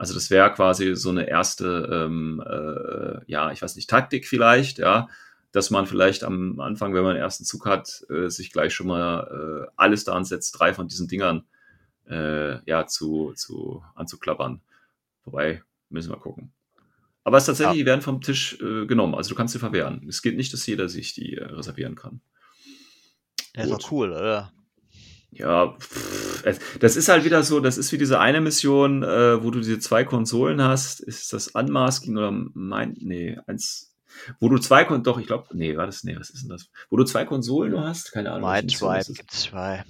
B: Also das wäre quasi so eine erste, ähm, äh, ja, ich weiß nicht, Taktik vielleicht, ja, dass man vielleicht am Anfang, wenn man den ersten Zug hat, äh, sich gleich schon mal äh, alles daran setzt, drei von diesen Dingern äh, ja, zu, zu anzuklappern. Wobei, müssen wir gucken. Aber es ist tatsächlich, die werden vom Tisch äh, genommen. Also du kannst sie verwehren. Es geht nicht, dass jeder sich die äh, reservieren kann.
C: Ja, ist doch cool, oder?
B: Ja, pff, das ist halt wieder so, das ist wie diese eine Mission, äh, wo du diese zwei Konsolen hast. Ist das Unmasking oder mein, nee, eins, wo du zwei Kon, doch, ich glaube, nee, war das, nee, was ist denn das? Wo du zwei Konsolen nur hast? Keine Ahnung. das
C: Tribe
B: ist.
C: gibt's zwei.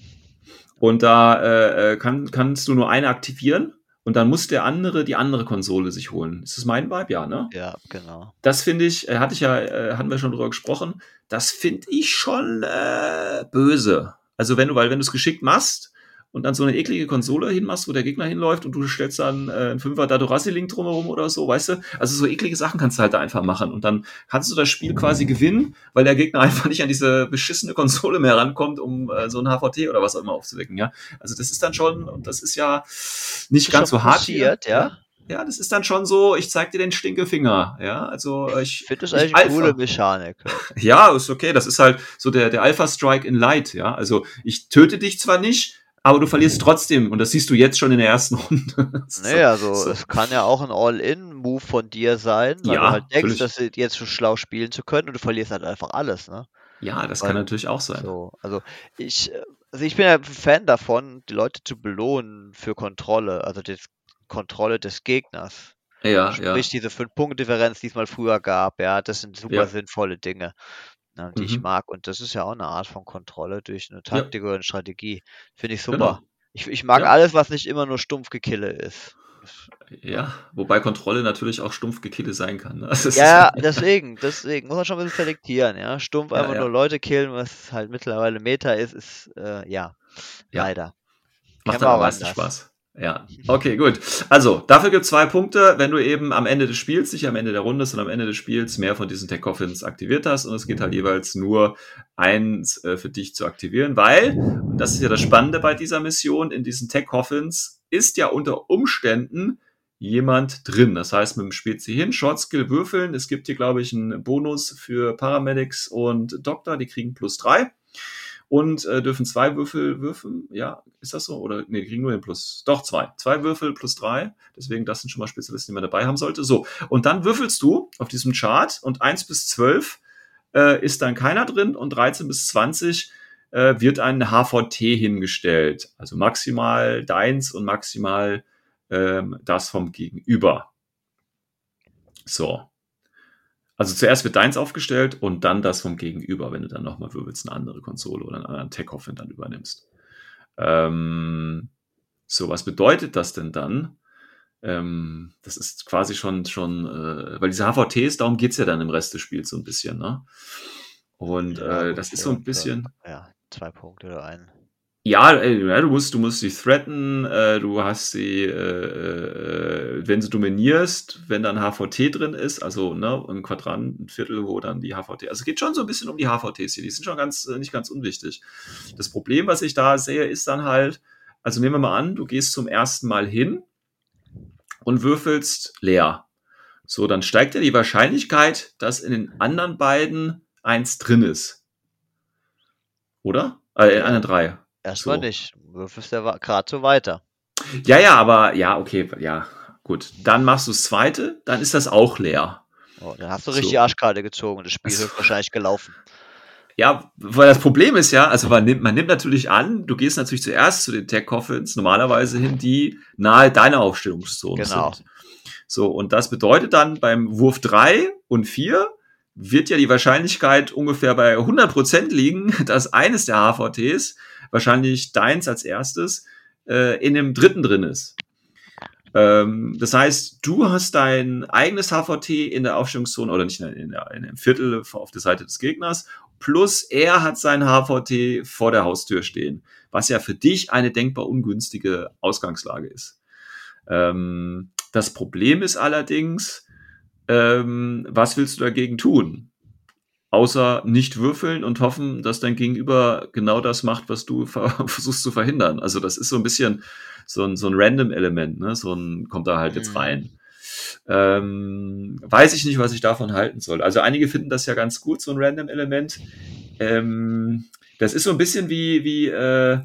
B: Und da äh, äh, kann, kannst du nur eine aktivieren und dann muss der andere die andere Konsole sich holen. Ist das mein Vibe? Ja, ne?
C: Ja, genau.
B: Das finde ich, äh, hatte ich ja, äh, hatten wir schon drüber gesprochen, das finde ich schon äh, böse. Also wenn du, weil wenn du es geschickt machst und dann so eine eklige Konsole hinmachst, wo der Gegner hinläuft und du stellst dann äh, einen Fünfer Dadorassi-Link drumherum oder so, weißt du? Also so eklige Sachen kannst du halt da einfach machen und dann kannst du das Spiel quasi gewinnen, weil der Gegner einfach nicht an diese beschissene Konsole mehr rankommt, um äh, so ein HVT oder was auch immer aufzuwecken, ja? Also das ist dann schon, und das ist ja nicht
C: Ist
B: ganz so hart hier,
C: ja?
B: Ja, das ist dann schon so, ich zeig dir den Stinkefinger, ja, also
C: Ich
B: ich,
C: finde das
B: ich
C: eigentlich eine coole Mechanik.
B: ja, ist okay, das ist halt so der, der Alpha Strike in Light, ja, also ich töte dich zwar nicht, aber du verlierst trotzdem und das siehst du jetzt schon in der ersten Runde. Das ist
C: Nee, also
B: so.
C: es kann ja auch ein All-In-Move von dir sein, weil
B: Ja,
C: du halt denkst, dass du jetzt so schlau spielen zu können und du verlierst halt einfach alles, ne?
B: ja, das
C: weil-
B: kann natürlich auch sein.
C: So, also ich, äh, also ich bin ja ein Fan davon, die Leute zu belohnen für Kontrolle, also die Kontrolle des Gegners.
B: Ja,
C: Sprich,
B: ja.
C: diese 5-Punkte-Differenz, die es mal früher gab, ja, das sind super
B: Ja.
C: sinnvolle Dinge, ne, die ich
B: Mhm.
C: mag. Und das ist ja auch eine Art von Kontrolle durch eine
B: Ja,
C: Taktik oder eine Strategie. Finde ich
B: genau.
C: super. Ich, ich mag
B: Ja.
C: alles, was nicht immer nur stumpf Gekille ist.
B: Ja, wobei Kontrolle natürlich auch stumpf gekillt sein kann. Ne? Das
C: Ja, deswegen, deswegen muss man schon ein bisschen selektieren, ja. Stumpf
B: Ja,
C: einfach
B: ja.
C: nur Leute killen, was halt mittlerweile Meta ist, ist, äh, ja,
B: Ja.
C: leider.
B: Macht
C: Kennen
B: aber
C: auch
B: meistens
C: anders.
B: Spaß. Ja, okay, gut. Also, dafür gibt es zwei Punkte, wenn du eben am Ende des Spiels, nicht am Ende der Runde, sondern am Ende des Spiels mehr von diesen Tech Coffins aktiviert hast und es geht halt jeweils nur eins äh, für dich zu aktivieren, weil, und das ist ja das Spannende bei dieser Mission, in diesen Tech Coffins ist ja unter Umständen jemand drin. Das heißt, mit dem Spezi hin, Short Skill würfeln. Es gibt hier, glaube ich, einen Bonus für Paramedics und Doktor, die kriegen plus drei und äh, dürfen zwei Würfel würfeln. Ja, ist das so? Oder nee, kriegen nur den plus. Doch, zwei. Zwei Würfel plus drei. Deswegen, das sind schon mal Spezialisten, die man dabei haben sollte. So, und dann würfelst du auf diesem Chart und 1 bis 12 äh, ist dann keiner drin und 13 bis 20 äh, wird ein HVT hingestellt. Also maximal deins und maximal ähm, das vom Gegenüber. So. Also zuerst wird deins aufgestellt und dann das vom Gegenüber, wenn du dann nochmal wirbelst, eine andere Konsole oder einen anderen Tech-Coffin dann übernimmst. Ähm, so, was bedeutet das denn dann? Ähm, das ist quasi schon, schon äh, weil diese HVTs, darum geht's ja dann im Rest des Spiels so ein bisschen, ne? Und
C: Ja,
B: äh, das ist so ein bisschen.
C: Ja, zwei Punkte oder ein.
B: Ja, ey, ja, du musst, du musst sie threaten, äh, du hast sie, äh, äh, wenn sie dominierst, wenn dann HVT drin ist, also ne, ein Quadrant, ein Viertel, wo dann die HVT, also es geht schon so ein bisschen um die HVTs hier, die sind schon ganz, äh, nicht ganz unwichtig. Das Problem, was ich da sehe, ist dann halt, also nehmen wir mal an, du gehst zum ersten Mal hin und würfelst leer. So, dann steigt ja die Wahrscheinlichkeit, dass in den anderen beiden eins drin ist. Oder? Äh, in anderen drei.
C: Erstmal
B: So.
C: nicht. Würfelst ja gerade so weiter.
B: Ja, ja, aber ja, okay, ja, gut. Dann machst du das zweite, dann ist das auch leer.
C: Oh, dann hast du
B: So.
C: richtig die Arschkarte gezogen und das Spiel ist wahrscheinlich gelaufen.
B: Ja, weil das Problem ist ja, also man nimmt, man nimmt natürlich an, du gehst natürlich zuerst zu den Tech Coffins normalerweise hin, die nahe deiner Aufstellungszone
C: Genau.
B: sind. So, und das bedeutet dann beim Wurf 3 und 4 wird ja die Wahrscheinlichkeit ungefähr bei 100% liegen, dass eines der HVTs, wahrscheinlich deins als erstes, äh, in dem dritten drin ist. Ähm, das heißt, du hast dein eigenes HVT in der Aufstellungszone oder nicht in, der, in, der, in dem Viertel auf der Seite des Gegners, plus er hat sein HVT vor der Haustür stehen, was ja für dich eine denkbar ungünstige Ausgangslage ist. Ähm, das Problem ist allerdings, ähm, was willst du dagegen tun? Außer nicht würfeln und hoffen, dass dein Gegenüber genau das macht, was du ver versuchst zu verhindern. Also das ist so ein bisschen so ein, so ein Random-Element, ne? So ein kommt da halt jetzt
C: Mhm.
B: rein. Ähm, weiß ich nicht, was ich davon halten soll. Also einige finden das ja ganz gut, so ein Random-Element. Ähm, das ist so ein bisschen wie, wie äh,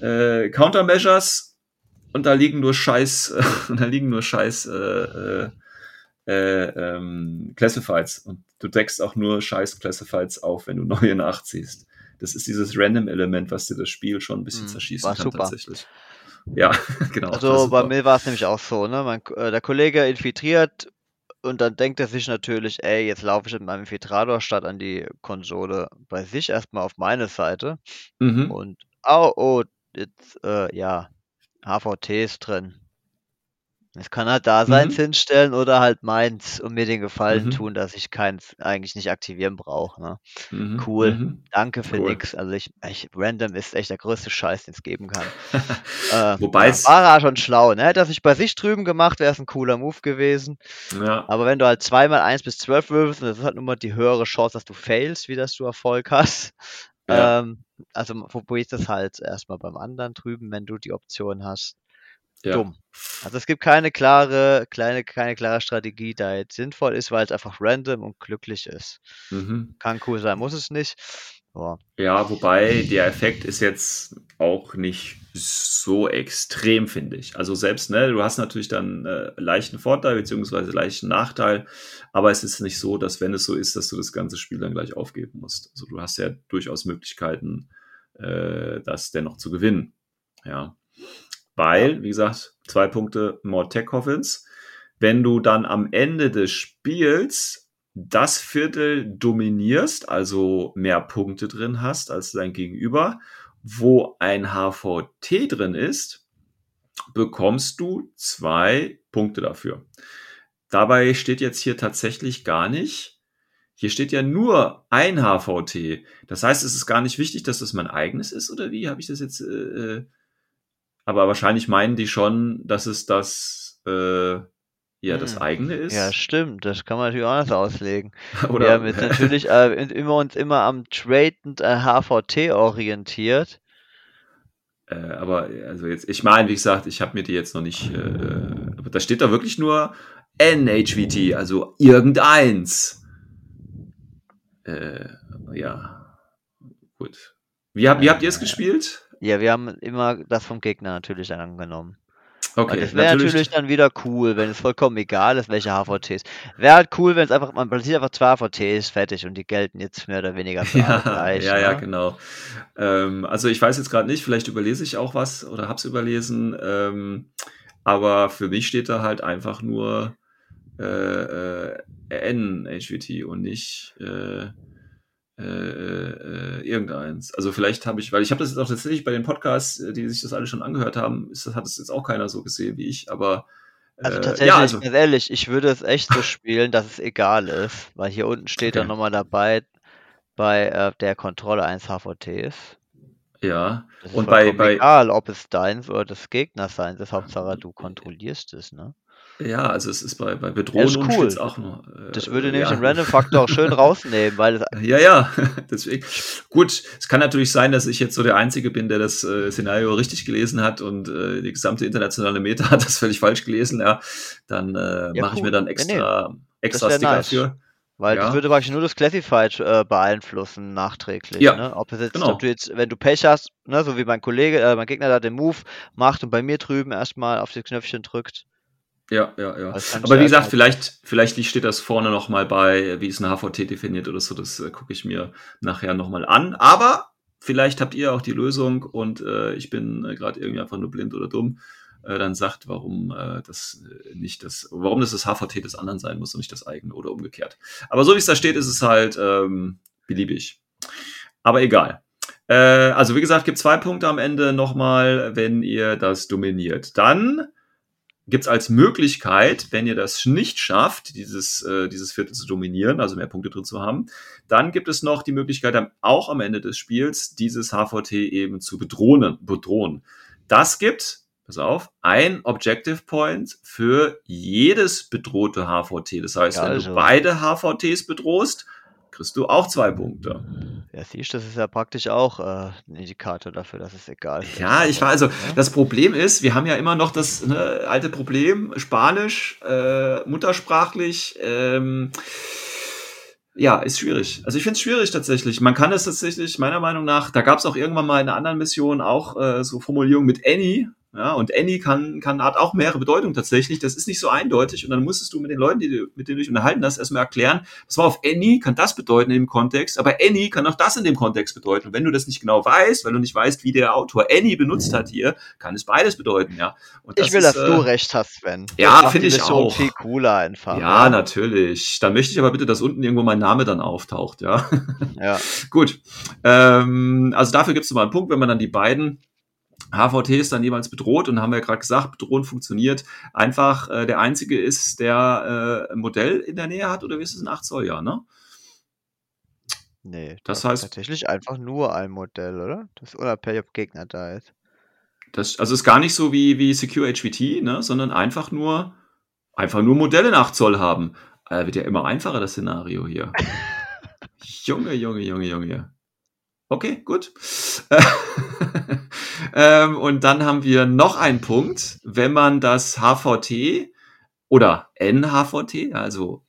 B: äh, Countermeasures und da liegen nur Scheiß, da liegen nur Scheiß äh, äh, äh, ähm, Classifieds und du deckst auch nur Scheiß Classifieds auf, wenn du neue nachziehst. Das ist dieses Random-Element, was dir das Spiel schon ein bisschen
C: Mhm,
B: zerschießen
C: war
B: kann
C: super.
B: tatsächlich. Ja, genau.
C: Also bei mir war es nämlich auch so, ne? Mein, äh, der Kollege infiltriert und dann denkt er sich natürlich, ey, jetzt laufe ich mit meinem Infiltrator statt an die Konsole bei sich erstmal auf meine Seite
B: Mhm.
C: und oh, oh, jetzt, äh, ja, HVT ist drin. Es kann halt da seins
B: Mhm.
C: hinstellen oder halt meins und mir den Gefallen
B: Mhm.
C: tun, dass ich keins eigentlich nicht aktivieren brauche. Ne?
B: Mhm.
C: Cool.
B: Mhm.
C: Danke für
B: Cool.
C: nix. Also ich, ich, Random ist echt der größte Scheiß, den es geben kann. Äh,
B: Wobei
C: ja,
B: es-
C: war er schon schlau, ne? Hätte er sich bei sich drüben gemacht, wäre es ein cooler Move gewesen.
B: Ja.
C: Aber wenn du halt zweimal 1 bis 12 würfelst, und das ist halt nur mal die höhere Chance, dass du failst, wie dass du Erfolg hast.
B: Ja.
C: Ähm, also probier ich das halt erstmal beim anderen drüben, wenn du die Option hast.
B: Ja.
C: Dumm. Also es gibt keine klare, kleine, keine klare Strategie, die jetzt sinnvoll ist, weil es einfach random und glücklich ist.
B: Mhm.
C: Kann cool sein, muss es nicht. Boah.
B: Ja, wobei der Effekt ist jetzt auch nicht so extrem, finde ich. Also selbst, ne, du hast natürlich dann äh, leichten Vorteil beziehungsweise leichten Nachteil, aber es ist nicht so, dass wenn es so ist, dass du das ganze Spiel dann gleich aufgeben musst. Also du hast ja durchaus Möglichkeiten, äh, das dennoch zu gewinnen. Ja. Weil, wie gesagt, zwei Punkte More Tech Coffins. wenn du dann am Ende des Spiels das Viertel dominierst, also mehr Punkte drin hast als dein Gegenüber, wo ein HVT drin ist, bekommst du zwei Punkte dafür. Dabei steht jetzt hier tatsächlich gar nicht. Hier steht ja nur ein HVT. Das heißt, es ist gar nicht wichtig, dass das mein eigenes ist, oder wie? Habe ich das jetzt? Äh, äh aber wahrscheinlich meinen die schon, dass es das äh, ja das
C: Hm.
B: eigene ist.
C: Ja, stimmt. Das kann man natürlich auch anders auslegen.
B: oder
C: Wir haben jetzt natürlich äh, immer uns immer am Traden äh, HVT orientiert.
B: Äh, aber also jetzt, ich meine, wie gesagt, ich habe mir die jetzt noch nicht. Äh, aber da steht da wirklich nur NHVT, also irgendeins. Äh, ja, gut. Wie, hab, wie habt ihr es gespielt?
C: Ja, wir haben immer das vom Gegner natürlich dann angenommen.
B: Okay,
C: das wäre natürlich, dann wieder cool, wenn es vollkommen egal ist, welche HVTs. Wäre halt cool, wenn es einfach, man platziert einfach zwei HVTs fertig und die gelten jetzt mehr oder weniger für
B: Ja,
C: gleich.
B: ja, ja,
C: ne?
B: genau. Ähm, also ich weiß jetzt gerade nicht, vielleicht überlese ich auch was oder hab's überlesen. Ähm, aber für mich steht da halt einfach nur äh, äh, NHVT und nicht äh, äh, äh, irgendeins. Also vielleicht habe ich, weil ich habe das jetzt auch tatsächlich bei den Podcasts, äh, die sich das alle schon angehört haben, ist, das hat es jetzt auch keiner so gesehen wie ich, aber
C: Also
B: äh,
C: tatsächlich,
B: ja, also,
C: ganz ehrlich, ich würde es echt so spielen, dass es egal ist, weil hier unten steht dann
B: Okay.
C: nochmal dabei, bei äh, der Kontrolle eines HVTs.
B: ja.
C: Das
B: Und bei, bei,
C: egal, ob es deins oder des Gegners seins ist, Hauptsache du kontrollierst es, ne?
B: Ja, also es ist bei, bei
C: ist cool.
B: steht's auch nur. äh,
C: Das würde nämlich
B: ja.
C: den Random-Faktor auch schön rausnehmen, weil es
B: Ja, ja, deswegen. Gut, es kann natürlich sein, dass ich jetzt so der Einzige bin, der das äh, Szenario richtig gelesen hat und äh, die gesamte internationale Meta hat das völlig falsch gelesen. Ja, dann äh,
C: Ja,
B: mache ich
C: cool.
B: mir dann extra, extra
C: wär
B: Sticker
C: nice.
B: für.
C: Weil
B: Ja.
C: das würde praktisch nur das Classified äh, beeinflussen nachträglich.
B: Ja,
C: ne? Ob es jetzt,
B: genau.
C: ob du jetzt, wenn du Pech hast, ne, so wie mein Kollege, äh, mein Gegner da den Move macht und bei mir drüben erstmal auf das Knöpfchen drückt.
B: Ja, ja, ja. Aber wie gesagt, vielleicht, vielleicht steht das vorne nochmal bei, wie ist ein HVT definiert oder so. Das äh, gucke ich mir nachher nochmal an. Aber vielleicht habt ihr auch die Lösung und äh, ich bin äh, gerade irgendwie einfach nur blind oder dumm. Äh, dann sagt, warum äh, das äh, nicht das, warum das das HVT des anderen sein muss und nicht das eigene oder umgekehrt. Aber so wie es da steht, ist es halt ähm, beliebig. Aber egal. Also wie gesagt, gibt zwei Punkte am Ende nochmal, wenn ihr das dominiert. Dann gibt's als Möglichkeit, wenn ihr das nicht schafft, dieses, äh, dieses Viertel zu dominieren, also mehr Punkte drin zu haben, dann gibt es noch die Möglichkeit, dann auch am Ende des Spiels dieses HVT eben zu bedrohen. bedrohen. Das gibt, pass auf, ein Objective Point für jedes bedrohte HVT. Das heißt,
C: Ja,
B: wenn
C: also.
B: du beide HVTs bedrohst, kriegst du auch zwei Punkte.
C: Ja, siehst du, das ist ja praktisch auch äh, ein Indikator dafür, dass es egal ist.
B: Ja, ich war also,
C: Ne?
B: das Problem ist, wir haben ja immer noch das ne, alte Problem, Spanisch, äh, muttersprachlich, ähm, ja, ist schwierig. Also ich finde es schwierig tatsächlich. Man kann es tatsächlich, meiner Meinung nach, da gab es auch irgendwann mal in einer anderen Mission auch äh, so Formulierungen mit Any. Ja, und Any kann, kann hat auch mehrere Bedeutungen tatsächlich. Das ist nicht so eindeutig. Und dann musstest du mit den Leuten, die du, mit denen du dich unterhalten hast, erstmal erklären, das war auf Any kann das bedeuten in dem Kontext, aber Any kann auch das in dem Kontext bedeuten. Und wenn du das nicht genau weißt, weil du nicht weißt, wie der Autor Any benutzt hat hier, kann es beides bedeuten, ja. Und
C: Ich will,
B: ist,
C: dass du
B: äh,
C: recht hast, Sven.
B: ja, finde ich auch.
C: viel cooler einfach.
B: Ja,
C: ne?
B: natürlich. Dann möchte ich aber bitte, dass unten irgendwo mein Name dann auftaucht, ja.
C: Ja.
B: Gut. Ähm, also dafür gibt es mal einen Punkt, wenn man dann die beiden HVTs dann jeweils bedroht und haben wir ja gerade gesagt, bedrohen funktioniert. Einfach äh, der einzige ist, der äh, ein Modell in der Nähe hat oder wie ist es ein 8 Zoll, ja, ne?
C: Nee,
B: Das
C: das
B: heißt-
C: ist tatsächlich einfach nur ein Modell, oder? Das ist unabhängig, ob Gegner da ist.
B: Das, also ist gar nicht so wie, wie Secure HVT, ne? sondern einfach nur, einfach nur Modelle in 8 Zoll haben. Äh, wird ja immer einfacher, das Szenario hier. Junge, Junge, Junge, Junge. Okay, gut. ähm, und dann haben wir noch einen Punkt, wenn man das HVT oder NHVT, also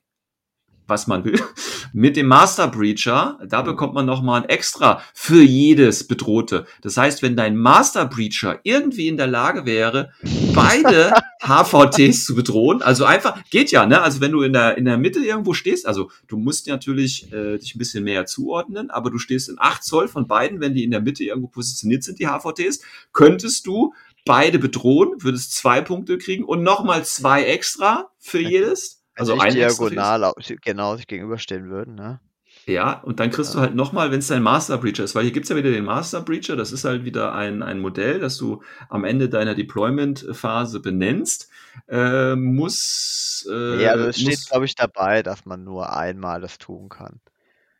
B: was man will, mit dem Master Breacher, da bekommt man nochmal ein extra für jedes Bedrohte. Das heißt, wenn dein Master Breacher irgendwie in der Lage wäre, beide HVTs zu bedrohen, also einfach, geht ja, ne? Also wenn du in der, in der Mitte irgendwo stehst, also du musst natürlich äh, dich ein bisschen mehr zuordnen, aber du stehst in 8 Zoll von beiden, wenn die in der Mitte irgendwo positioniert sind, die HVTs, könntest du beide bedrohen, würdest zwei Punkte kriegen und nochmal zwei extra für jedes.
C: Also
B: Also ein
C: diagonal au- genau sich gegenüberstehen würden, ne?
B: Ja, und dann kriegst du halt nochmal, wenn es dein Master Breacher ist, weil hier gibt's ja wieder den Master Breacher, das ist halt wieder ein, ein Modell, das du am Ende deiner Deployment-Phase benennst, äh, muss, äh,
C: ja, also es steht, glaube ich, dabei, dass man nur einmal das tun kann.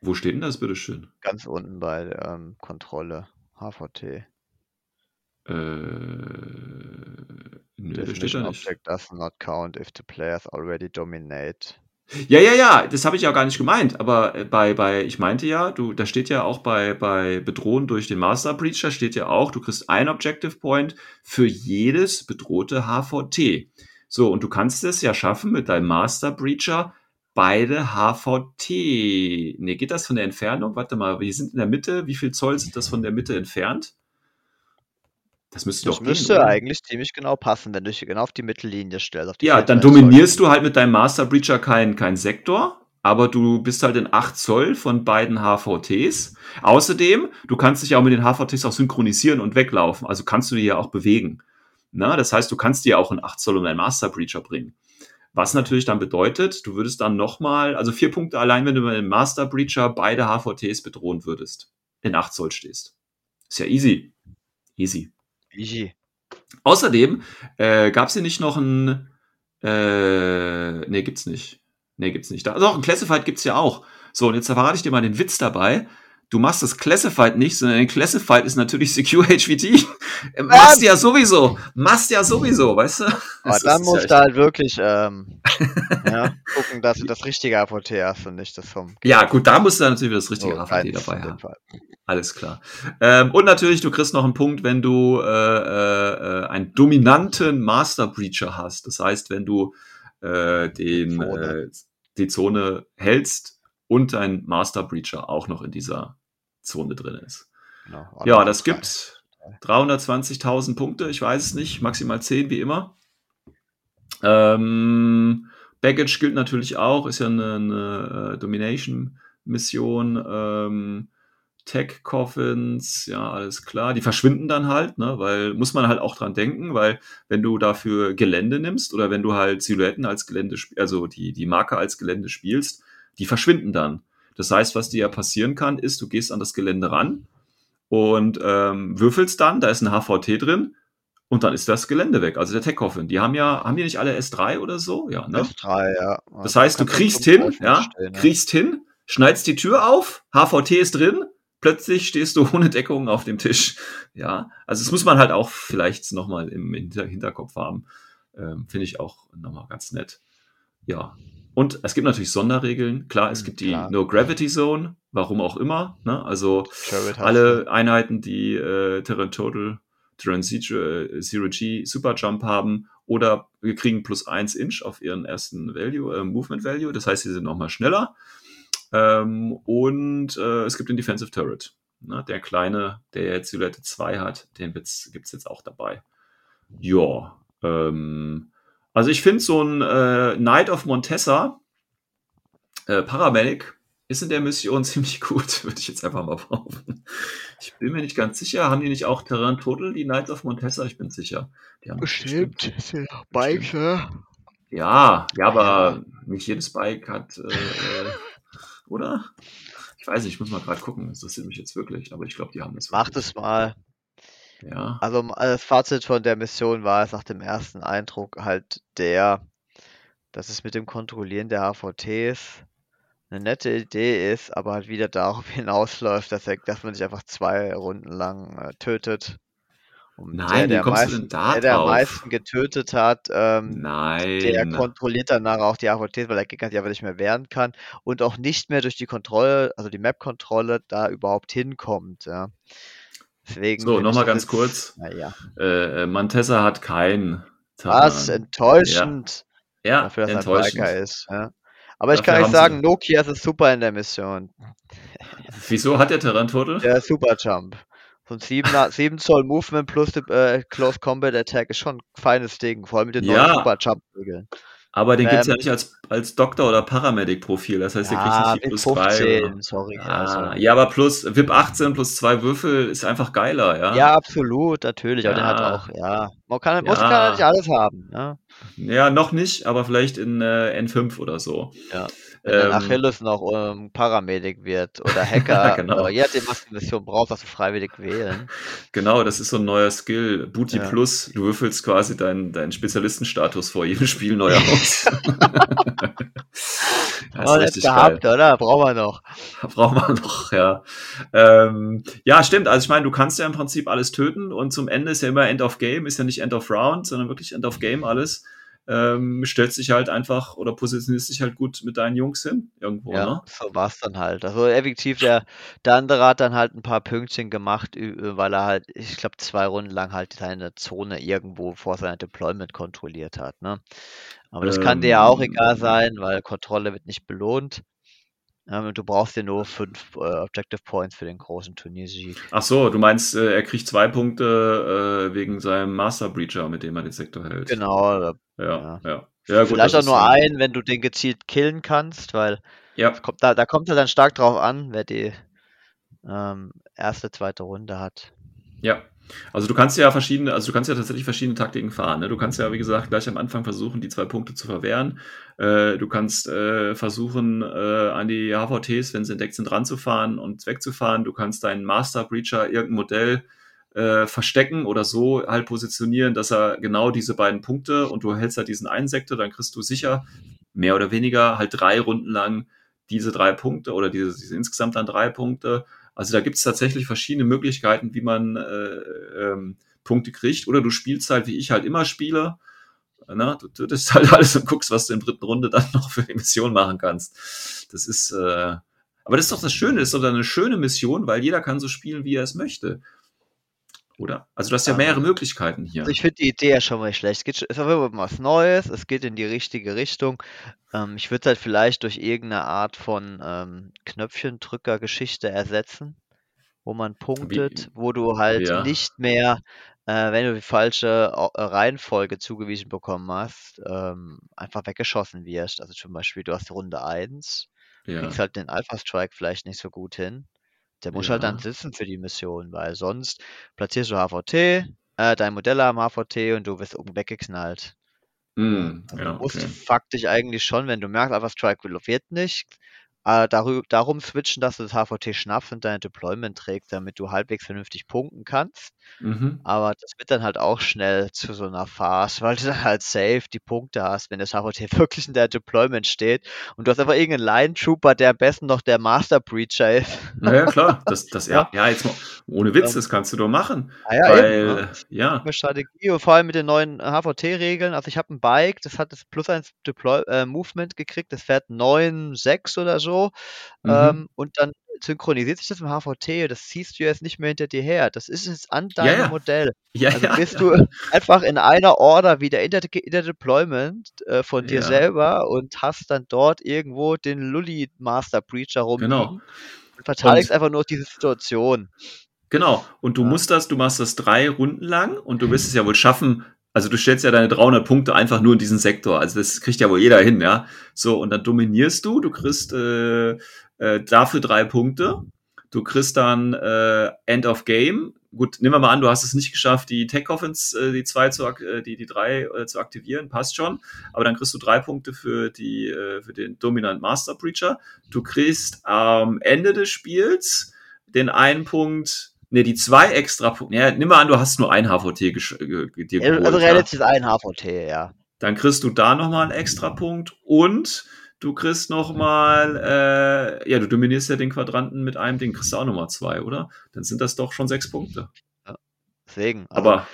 B: wo steht denn das, bitteschön?
C: Ganz unten bei ähm, Kontrolle. HVT.
B: Äh, nö, das steht da nicht.
C: object does not count if the players already dominate.
B: Ja, ja, ja, das habe ich ja gar nicht gemeint, aber äh, bei, bei, ich meinte ja, du, da steht ja auch bei, bei Bedrohen durch den Master Breacher steht ja auch, du kriegst ein Objective Point für jedes bedrohte HVT. So, und du kannst es ja schaffen mit deinem Master Breacher beide HVT. Nee, geht das von der Entfernung? Warte mal, wir sind in der Mitte. Wie viel Zoll sind das von der Mitte entfernt? Das müsste
C: Das
B: doch
C: müsste
B: gehen,
C: eigentlich ziemlich genau passen, wenn du dich genau auf die Mittellinie stellst. Auf die
B: Ja,
C: 4,
B: dann
C: 3 Zoll
B: dominierst du halt mit deinem Master Breacher keinen kein Sektor, aber du bist halt in 8 Zoll von beiden HVTs. Außerdem, du kannst dich auch mit den HVTs auch synchronisieren und weglaufen. Also kannst du die ja auch bewegen. Na, das heißt, du kannst die ja auch in 8 Zoll um deinen Master Breacher bringen. Was natürlich dann bedeutet, du würdest dann nochmal, also vier Punkte allein, wenn du mit dem Master Breacher beide HVTs bedrohen würdest. In 8 Zoll stehst. Ist ja easy. Easy.
C: Easy.
B: Außerdem äh, gab es hier nicht noch ein. Äh, nee, gibt's nicht. Nee, gibt's nicht. Da, doch, ein Classified gibt's ja auch. So, und jetzt verrate ich dir mal den Witz dabei. Du machst das Classified nicht, sondern ein Classified ist natürlich Secure HVT. Äh, machst du ja sowieso. Machst ja sowieso, weißt du?
C: Aber
B: Das
C: dann
B: ist
C: musst du halt wirklich ähm, ja, gucken, dass du das richtige HVT hast und nicht das vom
B: Ja, gut, da musst du natürlich das richtige
C: keins
B: dabei haben.
C: Fall.
B: Alles klar. Ähm, und natürlich, du kriegst noch einen Punkt, wenn du äh, äh, einen dominanten Master Breacher hast. Das heißt, wenn du äh, den,
C: Zone.
B: äh, die Zone hältst und dein Master Breacher auch noch in dieser Zone drin ist.
C: Genau,
B: Ja, das gibt 320.000 Punkte. Ich weiß es nicht. Maximal 10 wie immer. Ähm, Baggage gilt natürlich auch. Ist ja eine, eine äh, Domination-Mission. Ähm, Tech Coffins, ja, alles klar. Die verschwinden dann halt, ne, weil muss man halt auch dran denken, weil wenn du dafür Gelände nimmst oder wenn du halt Silhouetten als Gelände, also die, die Marke als Gelände spielst, die verschwinden dann. Das heißt, was dir ja passieren kann, ist, du gehst an das Gelände ran und ähm, würfelst dann, da ist ein HVT drin und dann ist das Gelände weg, also der Tech Coffin. Die haben ja, haben die nicht alle S3 oder so? Ja, ne?
C: S3, ja.
B: Das heißt, du kriegst hin, ja,
C: ne?
B: kriegst hin, schneidest die Tür auf, HVT ist drin, plötzlich stehst du ohne Deckung auf dem Tisch. Ja, also das muss man halt auch vielleicht nochmal im Hinter Hinterkopf haben. Ähm, Finde ich auch nochmal ganz nett. Ja. Und es gibt natürlich Sonderregeln. Klar, es
C: Hm,
B: gibt die
C: klar.
B: No Gravity Zone, warum auch immer. Ne? Also alle Einheiten, die äh, Terran Total, Terran Zero, äh, Zero G Super Jump haben oder wir kriegen plus 1 Inch auf ihren ersten Value, äh, Movement Value. Das heißt, sie sind nochmal schneller. Ähm, und äh, es gibt den Defensive Turret. Ne? Der kleine, der jetzt Silhouette 2 hat, den gibt es jetzt auch dabei. Ja. Ähm, also ich finde so ein äh, Knight of Montessa, äh, Paramedic, ist in der Mission ziemlich gut, würde ich jetzt einfach mal behaupten. Ich bin mir nicht ganz sicher. Haben die nicht auch Terran Total, die Knights of Montessa? Ich bin sicher. Die haben das
C: Bestimmt. Ist ja Bike, ja.
B: Ja, ja, aber nicht jedes Bike hat, äh, äh, oder? Ich weiß nicht, ich muss mal gerade gucken. Das interessiert mich jetzt wirklich, aber ich glaube, die haben das.
C: Mach
B: wirklich.
C: das mal.
B: Ja.
C: Also das Fazit von der Mission war es nach dem ersten Eindruck halt der, dass es mit dem Kontrollieren der HVTs eine nette Idee ist, aber halt wieder darauf hinausläuft, dass, er, dass man sich einfach zwei Runden lang äh, tötet. Und
B: Nein, wie
C: der, der,
B: kommst du
C: meisten,
B: denn da
C: der, der am meisten getötet hat, ähm, der
B: Nein.
C: kontrolliert danach auch die HVTs, weil der Gegner sich einfach nicht mehr wehren kann und auch nicht mehr durch die Kontrolle, also die Map-Kontrolle, da überhaupt hinkommt. Ja. Deswegen
B: So,
C: ich
B: nochmal ganz kurz.
C: Naja.
B: Äh, äh, Montessa hat kein
C: Was?
B: Terran.
C: Enttäuschend.
B: Ja,
C: dafür, dass er ein
B: enttäuschend.
C: Biker ist. Ja. Aber ich
B: Dafür
C: kann euch
B: haben sie-
C: sagen, Nokia ist super in der Mission.
B: Wieso hat der Terran Total?
C: Der Super Jump. So ein 7, 7 Zoll Movement plus die, äh, Close Combat Attack ist schon ein feines Ding, vor allem mit den
B: Ja.
C: neuen Super Jump Regeln.
B: Aber den
C: Ähm,
B: gibt es ja nicht als, als Doktor- oder Paramedic-Profil. Das heißt, der kriegt
C: Ja,
B: nicht die
C: VIP
B: plus 3.
C: 15,
B: Oder?
C: sorry.
B: Ah,
C: also.
B: ja, aber plus VIP 18 plus zwei Würfel ist einfach geiler, ja?
C: Ja, absolut, natürlich. Aber der hat
B: Ja.
C: auch, ja. Man kann, muss
B: Ja.
C: kann nicht alles haben. Ne?
B: Ja, noch nicht, aber vielleicht in äh, N5 oder so.
C: Ja. Wenn dann
B: Ähm,
C: Achilles noch ähm, Paramedic wird oder Hacker,
B: Genau.
C: äh, je nachdem, was die Mission braucht, was du freiwillig wählen.
B: Genau, das ist so ein neuer Skill. Booty
C: Ja.
B: Plus, du würfelst quasi deinen, deinen Spezialistenstatus vor jedem Spiel neu aus. das
C: Oh,
B: ist
C: das
B: richtig geil.
C: gehabt, oder? Brauchen wir noch.
B: Brauchen wir noch, ja. Ähm, ja, stimmt. Also ich meine, du kannst ja im Prinzip alles töten und zum Ende ist ja immer End of Game, ist ja nicht End of Round, sondern wirklich End of Game alles. Ähm, stellst dich halt einfach oder positionierst dich halt gut mit deinen Jungs hin irgendwo,
C: Ja,
B: ne?
C: so war's dann halt. Also effektiv, der, der andere hat dann halt ein paar Pünktchen gemacht, weil er halt, ich glaube, zwei Runden lang halt seine Zone irgendwo vor seinem Deployment kontrolliert hat. Ne? Aber das kann dir ja auch egal
B: Ähm,
C: sein, weil Kontrolle wird nicht belohnt. Ähm, du brauchst dir nur fünf äh, Objective Points für den großen Turniersieg.
B: Ach so, du meinst, äh, er kriegt zwei Punkte äh, wegen seinem Master Breacher, mit dem er den Sektor hält.
C: Genau,
B: Ja,
C: Ja.
B: ja. Ja, gut,
C: vielleicht auch nur einen, wenn du den gezielt killen kannst, weil
B: Ja,
C: kommt, da, da kommt er dann stark drauf an, wer die ähm, erste, zweite Runde hat.
B: Ja, also du kannst ja verschiedene, also du kannst ja tatsächlich verschiedene Taktiken fahren. Ne? Du kannst ja, wie gesagt, gleich am Anfang versuchen, die zwei Punkte zu verwehren. Äh, du kannst äh, versuchen, äh, an die HVTs, wenn sie entdeckt sind, ranzufahren und wegzufahren. Du kannst deinen Master Breacher irgendein Modell äh, verstecken oder so halt positionieren, dass er genau diese beiden Punkte und du hältst halt diesen einen Sektor, dann kriegst du sicher mehr oder weniger halt drei Runden lang diese drei Punkte oder diese, diese insgesamt dann drei Punkte. Also da gibt es tatsächlich verschiedene Möglichkeiten, wie man äh, ähm, Punkte kriegt. Oder du spielst halt, wie ich halt immer spiele. Ne? Du tötest halt alles und guckst, was du in der dritten Runde dann noch für die Mission machen kannst. Das ist, äh, aber das ist doch das Schöne, das ist doch eine schöne Mission, weil jeder kann so spielen, wie er es möchte. Oder? Also du hast ja
C: Ja.
B: mehrere Möglichkeiten hier.
C: Also ich finde die Idee ja schon mal nicht schlecht. Es geht, schon- ist Fall was Neues, es geht in die richtige Richtung. Ähm, ich würde es halt vielleicht durch irgendeine Art von ähm, Knöpfchendrücker-Geschichte ersetzen, wo man punktet, wo du halt
B: Ja.
C: nicht mehr, äh, wenn du die falsche äh, Reihenfolge zugewiesen bekommen hast, ähm, einfach weggeschossen wirst. Also zum Beispiel, du hast Runde 1,
B: ja.
C: kriegst halt den Alpha-Strike vielleicht nicht so gut hin. Der muss halt dann
B: Ja.
C: sitzen für die Mission, weil sonst platzierst du HVT, äh, dein Modelle am HVT und du wirst oben weggeknallt.
B: Hm,
C: Also
B: ja,
C: du musst
B: okay.
C: faktisch eigentlich schon, wenn du merkst, Alpha Strike wird nicht, äh, darü darum switchen, dass du das HVT schnappst und dein Deployment trägst, damit du halbwegs vernünftig punkten kannst.
B: Mhm.
C: Aber das wird dann halt auch schnell zu so einer Farce, weil du dann halt safe die Punkte hast, wenn das HVT wirklich in der Deployment steht und du hast aber irgendeinen Line Trooper, der am besten noch der Master Breacher ist.
B: Naja, klar. Das, das, ja, ja, jetzt mal, ohne Witz,
C: Ähm,
B: das kannst du doch machen.
C: Ah ja,
B: weil,
C: eben, ne?
B: ja,
C: eine Strategie und vor allem mit den neuen HVT-Regeln. Also ich habe ein Bike, das hat das plus eins Deploy äh, Movement gekriegt, das fährt 9,6 oder so.
B: Mhm.
C: Ähm, und dann synchronisiert sich das im HVT, das ziehst du jetzt nicht mehr hinter dir her. Das ist jetzt an
B: Ja,
C: deinem
B: ja.
C: Modell.
B: ja,
C: Also
B: ja,
C: bist
B: ja.
C: du einfach in einer Order wieder in der, in der Deployment äh, von dir
B: Ja.
C: selber und hast dann dort irgendwo den Lully Master Breacher rumliegen
B: Genau.
C: und verteidigst einfach nur diese Situation.
B: Genau. Und du
C: Ja.
B: musst das, du machst das drei Runden lang und du wirst es ja wohl schaffen. Also du stellst ja deine 300 Punkte einfach nur in diesen Sektor. Also das kriegt ja wohl jeder hin, ja. So, und dann dominierst du, du kriegst äh, äh, dafür drei Punkte. Du kriegst dann äh, End of Game. Gut, nehmen wir mal an, du hast es nicht geschafft, die Tech Coffins, äh, die zwei zu, äh, die, die drei äh, zu aktivieren, passt schon. Aber dann kriegst du drei Punkte für die, äh, für den Dominant Master Breacher. Du kriegst am Ende des Spiels den einen Punkt, ne, die zwei extra Punkte. Ja, nimm mal an, du hast nur ein HVT ge- dir geholt.
C: Also
B: ja.
C: realistisch ist ein HVT, ja.
B: Dann kriegst du da nochmal einen extra Punkt und du kriegst nochmal, äh, ja, du dominierst ja den Quadranten mit einem Ding, kriegst du auch nochmal zwei, oder? Dann sind das doch schon sechs Punkte.
C: Deswegen. Also,
B: Aber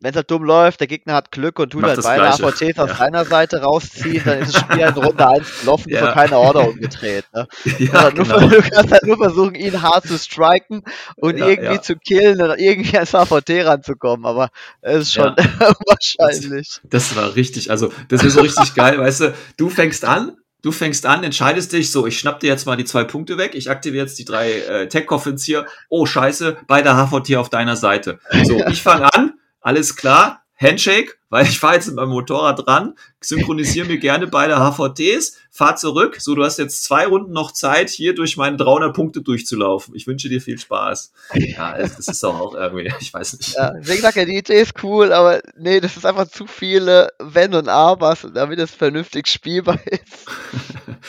C: wenn es halt dumm läuft, der Gegner hat Glück und tut
B: Macht
C: halt
B: das
C: beide. AVTs aus
B: Ja.
C: seiner Seite rausziehen, dann ist das Spiel halt in Runde 1 gelaufen, ist
B: Ja.
C: noch keine Order umgedreht. Ne? Du, kannst
B: ja,
C: halt nur,
B: genau.
C: du kannst halt nur versuchen, ihn hart zu striken und
B: Ja,
C: irgendwie zu killen und irgendwie ans AVT ranzukommen, aber es ist schon unwahrscheinlich.
B: Das war richtig, also das ist so richtig geil, weißt du, du fängst an, du fängst an, entscheidest dich, so, ich schnapp dir jetzt mal die zwei Punkte weg, ich aktiviere jetzt die drei äh, Tech-Coffins hier, oh scheiße, beide HVT auf deiner Seite. So, ich fange an, alles klar, Handshake, weil ich fahre jetzt mit meinem Motorrad dran, synchronisiere mir gerne beide HVTs, fahr zurück. So, du hast jetzt zwei Runden noch Zeit, hier durch meine 300 Punkte durchzulaufen. Ich wünsche dir viel Spaß. Ja, das ist doch auch irgendwie, ich weiß nicht.
C: Ja, deswegen sag ja, die Idee ist cool, aber nee, das ist einfach zu viele Wenn und Abers, damit es vernünftig spielbar ist.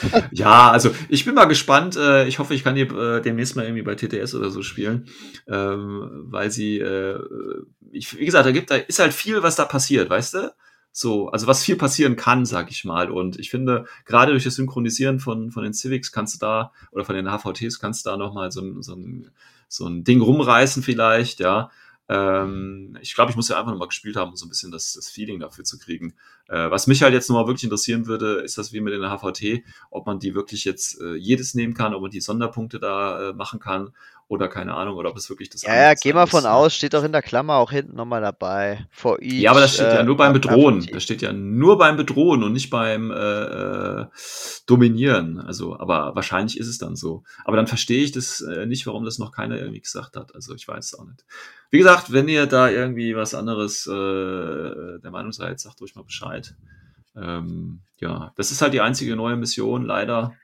B: ja, also ich bin mal gespannt. Äh, ich hoffe, ich kann hier äh, demnächst mal irgendwie bei TTS oder so spielen, ähm, weil sie, äh, wie gesagt, da gibt, da ist halt viel, was da passiert, weißt du? So, also was viel passieren kann, sag ich mal. Und ich finde, gerade durch das Synchronisieren von, von den Civics kannst du da, oder von den HVTs kannst du da nochmal so, ein so, so ein Ding rumreißen vielleicht, ja. Ähm, ich glaube, ich muss ja einfach nochmal gespielt haben, um so ein bisschen das, das Feeling dafür zu kriegen. Äh, was mich halt jetzt nochmal wirklich interessieren würde, ist das wie mit den HVT, ob man die wirklich jetzt äh, jedes nehmen kann, ob man die Sonderpunkte da äh, machen kann oder keine Ahnung, oder ob es wirklich das
C: Ja, ja, geh mal von aus, steht doch in der Klammer auch hinten nochmal dabei. For each,
B: ja, aber das steht ja nur beim Bedrohen. Das steht ja nur beim Bedrohen und nicht beim äh, Dominieren. Also, aber wahrscheinlich ist es dann so. Aber dann verstehe ich das äh, nicht, warum das noch keiner irgendwie gesagt hat. Also ich weiß es auch nicht. Wie gesagt, wenn ihr da irgendwie was anderes äh, der Meinung seid, sagt ruhig mal Bescheid. Ähm, ja, das ist halt die einzige neue Mission, leider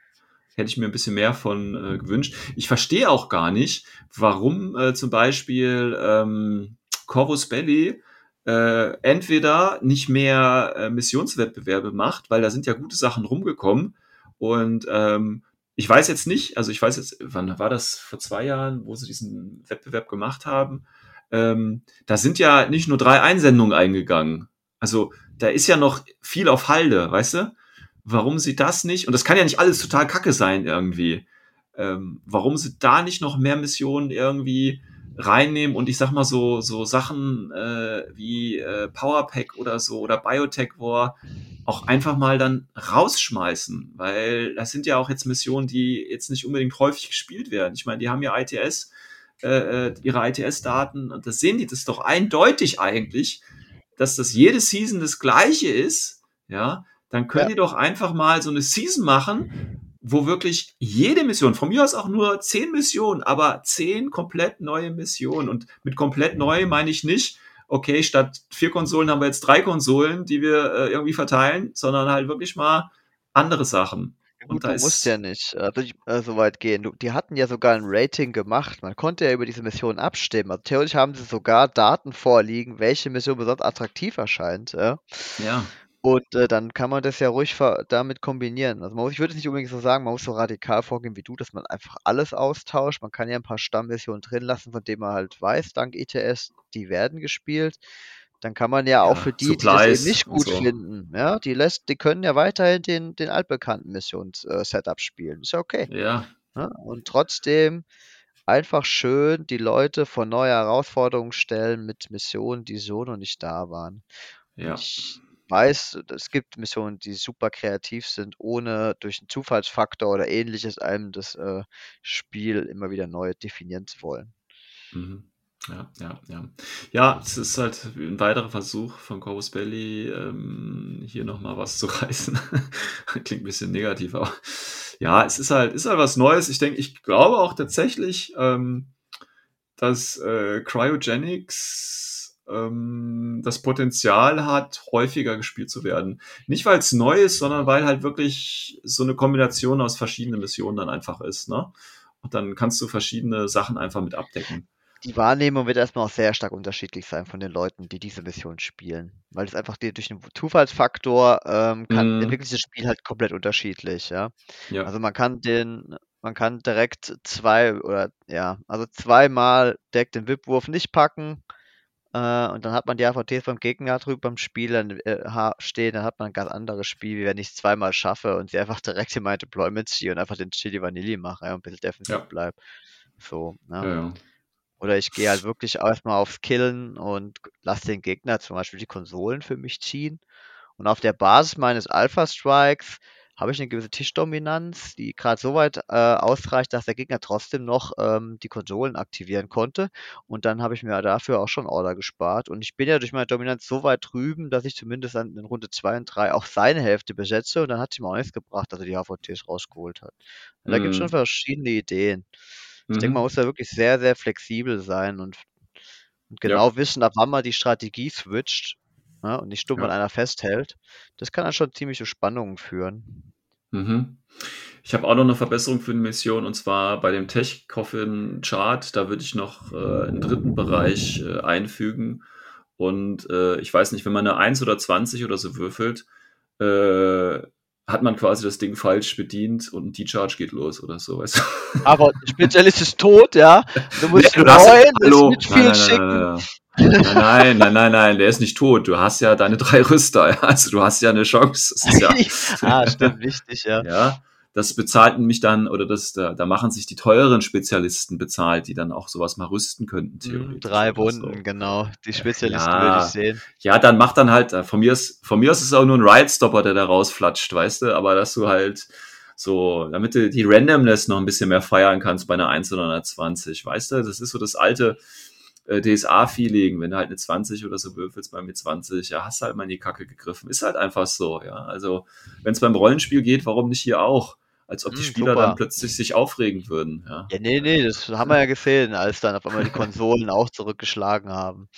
B: hätte ich mir ein bisschen mehr von äh, gewünscht. Ich verstehe auch gar nicht, warum äh, zum Beispiel ähm, Corvus Belli äh, entweder nicht mehr äh, Missionswettbewerbe macht, weil da sind ja gute Sachen rumgekommen und ähm, ich weiß jetzt nicht, also ich weiß jetzt, wann war das vor zwei Jahren, wo sie diesen Wettbewerb gemacht haben? Ähm, da sind ja nicht nur drei Einsendungen eingegangen. Also da ist ja noch viel auf Halde, weißt du? Warum sie das nicht, und das kann ja nicht alles total kacke sein irgendwie, ähm, warum sie da nicht noch mehr Missionen irgendwie reinnehmen und ich sag mal so, so Sachen äh, wie äh, Powerpack oder so oder Biotech War auch einfach mal dann rausschmeißen, weil das sind ja auch jetzt Missionen, die jetzt nicht unbedingt häufig gespielt werden. Ich meine, die haben ja ITS, äh, äh, ihre ITS-Daten und das sehen die das doch eindeutig eigentlich, dass das jede Season das gleiche ist, ja, dann könnt ja. ihr doch einfach mal so eine Season machen, wo wirklich jede Mission, von mir aus auch nur zehn Missionen, aber zehn komplett neue Missionen. Und mit komplett neu meine ich nicht, okay, statt vier Konsolen haben wir jetzt drei Konsolen, die wir äh, irgendwie verteilen, sondern halt wirklich mal andere Sachen.
C: Gut, du musst ja nicht äh, äh, so weit gehen. Du, die hatten ja sogar ein Rating gemacht. Man konnte ja über diese Mission abstimmen. Also theoretisch haben sie sogar Daten vorliegen, welche Mission besonders attraktiv erscheint. Ja.
B: ja.
C: Und äh, dann kann man das ja ruhig damit kombinieren. Also man muss, ich würde nicht unbedingt so sagen, man muss so radikal vorgehen wie du, dass man einfach alles austauscht. Man kann ja ein paar Stammmissionen drin lassen, von denen man halt weiß, dank ITS, die werden gespielt. Dann kann man ja, ja auch für die, die das eben nicht gut so. finden, ja, die lässt, die können ja weiterhin den, den altbekannten Missions-Setup äh, spielen. Ist ja okay.
B: Ja.
C: ja. Und trotzdem einfach schön die Leute vor neue Herausforderungen stellen mit Missionen, die so noch nicht da waren.
B: Ja.
C: Ich, weiß, es gibt Missionen, die super kreativ sind, ohne durch einen Zufallsfaktor oder ähnliches einem das äh, Spiel immer wieder neu definieren zu wollen.
B: Mhm. Ja, ja, ja. Ja, es ist halt ein weiterer Versuch von Corvus Belly, ähm, hier nochmal was zu reißen. Klingt ein bisschen negativ, aber ja, es ist halt, ist halt was Neues. Ich denke, ich glaube auch tatsächlich, ähm, dass äh, Cryogenics ähm, das Potenzial hat, häufiger gespielt zu werden. Nicht, weil es neu ist, sondern weil halt wirklich so eine Kombination aus verschiedenen Missionen dann einfach ist. Ne? Und dann kannst du verschiedene Sachen einfach mit abdecken.
C: Die Wahrnehmung wird erstmal auch sehr stark unterschiedlich sein von den Leuten, die diese Mission spielen. Weil es einfach die, durch den Zufallsfaktor ähm, kann, mm. entwickelt sich das Spiel halt komplett unterschiedlich, ja? ja. Also man kann den, man kann direkt zwei oder ja, also zweimal direkt den Wipwurf nicht packen äh, und dann hat man die AVTs beim Gegner drüber beim Spiel dann, äh, stehen, dann hat man ein ganz anderes Spiel, wie wenn ich es zweimal schaffe und sie einfach direkt in mein Deployment ziehe und einfach den Chili Vanilli mache ja, und ein bisschen defensiv ja. bleibe. So, ne? Ja, ja. Oder ich gehe halt wirklich erstmal aufs Killen und lasse den Gegner zum Beispiel die Konsolen für mich ziehen. Und auf der Basis meines Alpha Strikes habe ich eine gewisse Tischdominanz, die gerade so weit äh, ausreicht, dass der Gegner trotzdem noch ähm, die Konsolen aktivieren konnte. Und dann habe ich mir dafür auch schon Order gespart. Und ich bin ja durch meine Dominanz so weit drüben, dass ich zumindest in Runde 2 und 3 auch seine Hälfte besetze. Und dann hat sie mir auch nichts gebracht, dass er die HVTs rausgeholt hat. Und da gibt es schon mhm. verschiedene Ideen. Ich mhm. denke, man muss da wirklich sehr, sehr flexibel sein und, und genau ja. wissen, ab wann man die Strategie switcht ne, und nicht stumm
B: Ja.
C: an einer festhält, das kann dann schon ziemlich zu Spannungen führen.
B: Mhm. Ich habe auch noch eine Verbesserung für eine Mission und zwar bei dem Tech Coffin Chart. Da würde ich noch äh, einen dritten Bereich äh, einfügen. Und äh, ich weiß nicht, wenn man eine 1 oder 20 oder so würfelt, äh, hat man quasi das Ding falsch bedient und ein T-Charge geht los oder so. Weißt du?
C: Aber Spezialist ist tot, ja. Du musst
B: Nee, du hast-
C: neuen, das
B: Hallo.
C: Mitspiel
B: Nein, nein,
C: schicken.
B: nein, nein, nein, nein, nein, nein, nein, der ist nicht tot. Du hast ja deine drei Rüster. Ja? Also du hast ja eine Chance. Das ist ja,
C: ah, stimmt, wichtig, ja.
B: Ja, das bezahlt nämlich dann, oder das, da, da machen sich die teuren Spezialisten bezahlt, die dann auch sowas mal rüsten könnten,
C: Hm,
B: theoretisch.
C: Drei. Wunden, genau. Die Spezialisten
B: Ja.
C: würde ich sehen.
B: Ja, dann mach dann halt, äh, von mir ist, von mir ist es auch nur ein Ride-Stopper, der da rausflatscht, weißt du, aber dass du halt so, damit du die Randomness noch ein bisschen mehr feiern kannst bei einer 1 oder einer 20, weißt du, das ist so das alte äh, DSA-Feeling, wenn du halt eine 20 oder so würfelst bei mir 20, ja, hast halt mal in die Kacke gegriffen. Ist halt einfach so, ja. Also, wenn es beim Rollenspiel geht, warum nicht hier auch? Als ob die
C: Hm,
B: Spieler
C: super.
B: dann plötzlich sich aufregen würden, ja.
C: Ja, nee, nee, das haben wir ja gesehen, als dann auf einmal die Konsolen auch zurückgeschlagen haben.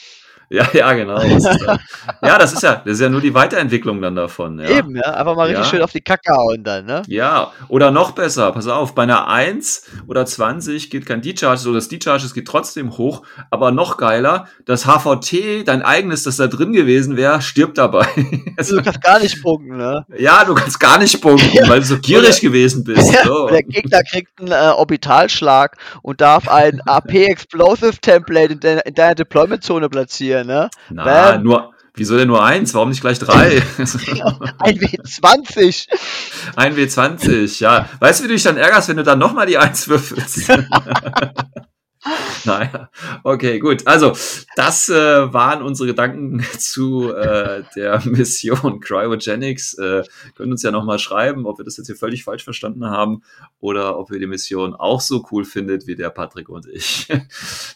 B: Ja, ja, genau. Das dann, ja, das ist ja, das ist ja nur die Weiterentwicklung dann davon, ja.
C: Eben, ja, einfach mal richtig
B: Ja.
C: schön auf die Kacke hauen dann, ne?
B: Ja, oder noch besser, pass auf, bei einer 1 oder 20 geht kein D-Charge, so das D-Charge geht trotzdem hoch, aber noch geiler, das HVT, dein eigenes, das da drin gewesen wäre, stirbt dabei.
C: Also, du kannst gar nicht punkten, ne?
B: ja, du kannst gar nicht punkten, weil du so gierig gewesen bist. So.
C: Der Gegner kriegt einen äh, Orbitalschlag und darf ein AP Explosive Template in, de in deiner Deployment-Zone platzieren, ne?
B: Na,
C: Bam.
B: nur, wieso denn nur eins? Warum nicht gleich drei?
C: Ein W20.
B: Ein W20, ja. Weißt du, wie du dich dann ärgerst, wenn du dann nochmal die 1 würfelst? naja, okay, gut. Also, das äh, waren unsere Gedanken zu äh, der Mission Cryogenics. Äh, können uns ja nochmal schreiben, ob wir das jetzt hier völlig falsch verstanden haben oder ob ihr die Mission auch so cool findet wie der Patrick und ich.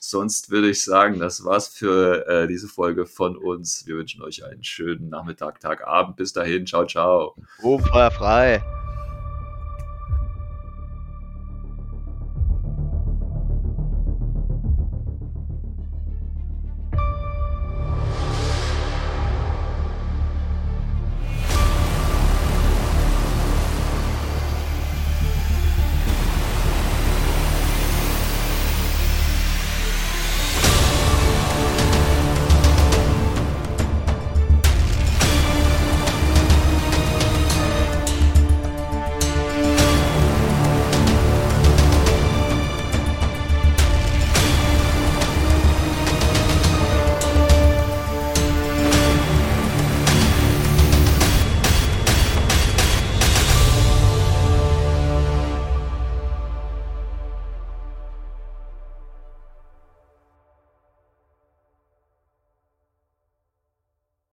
B: Sonst würde ich sagen, das war's für äh, diese Folge von uns. Wir wünschen euch einen schönen Nachmittag, Tag, Abend. Bis dahin. Ciao, ciao.
C: Ruhm frei.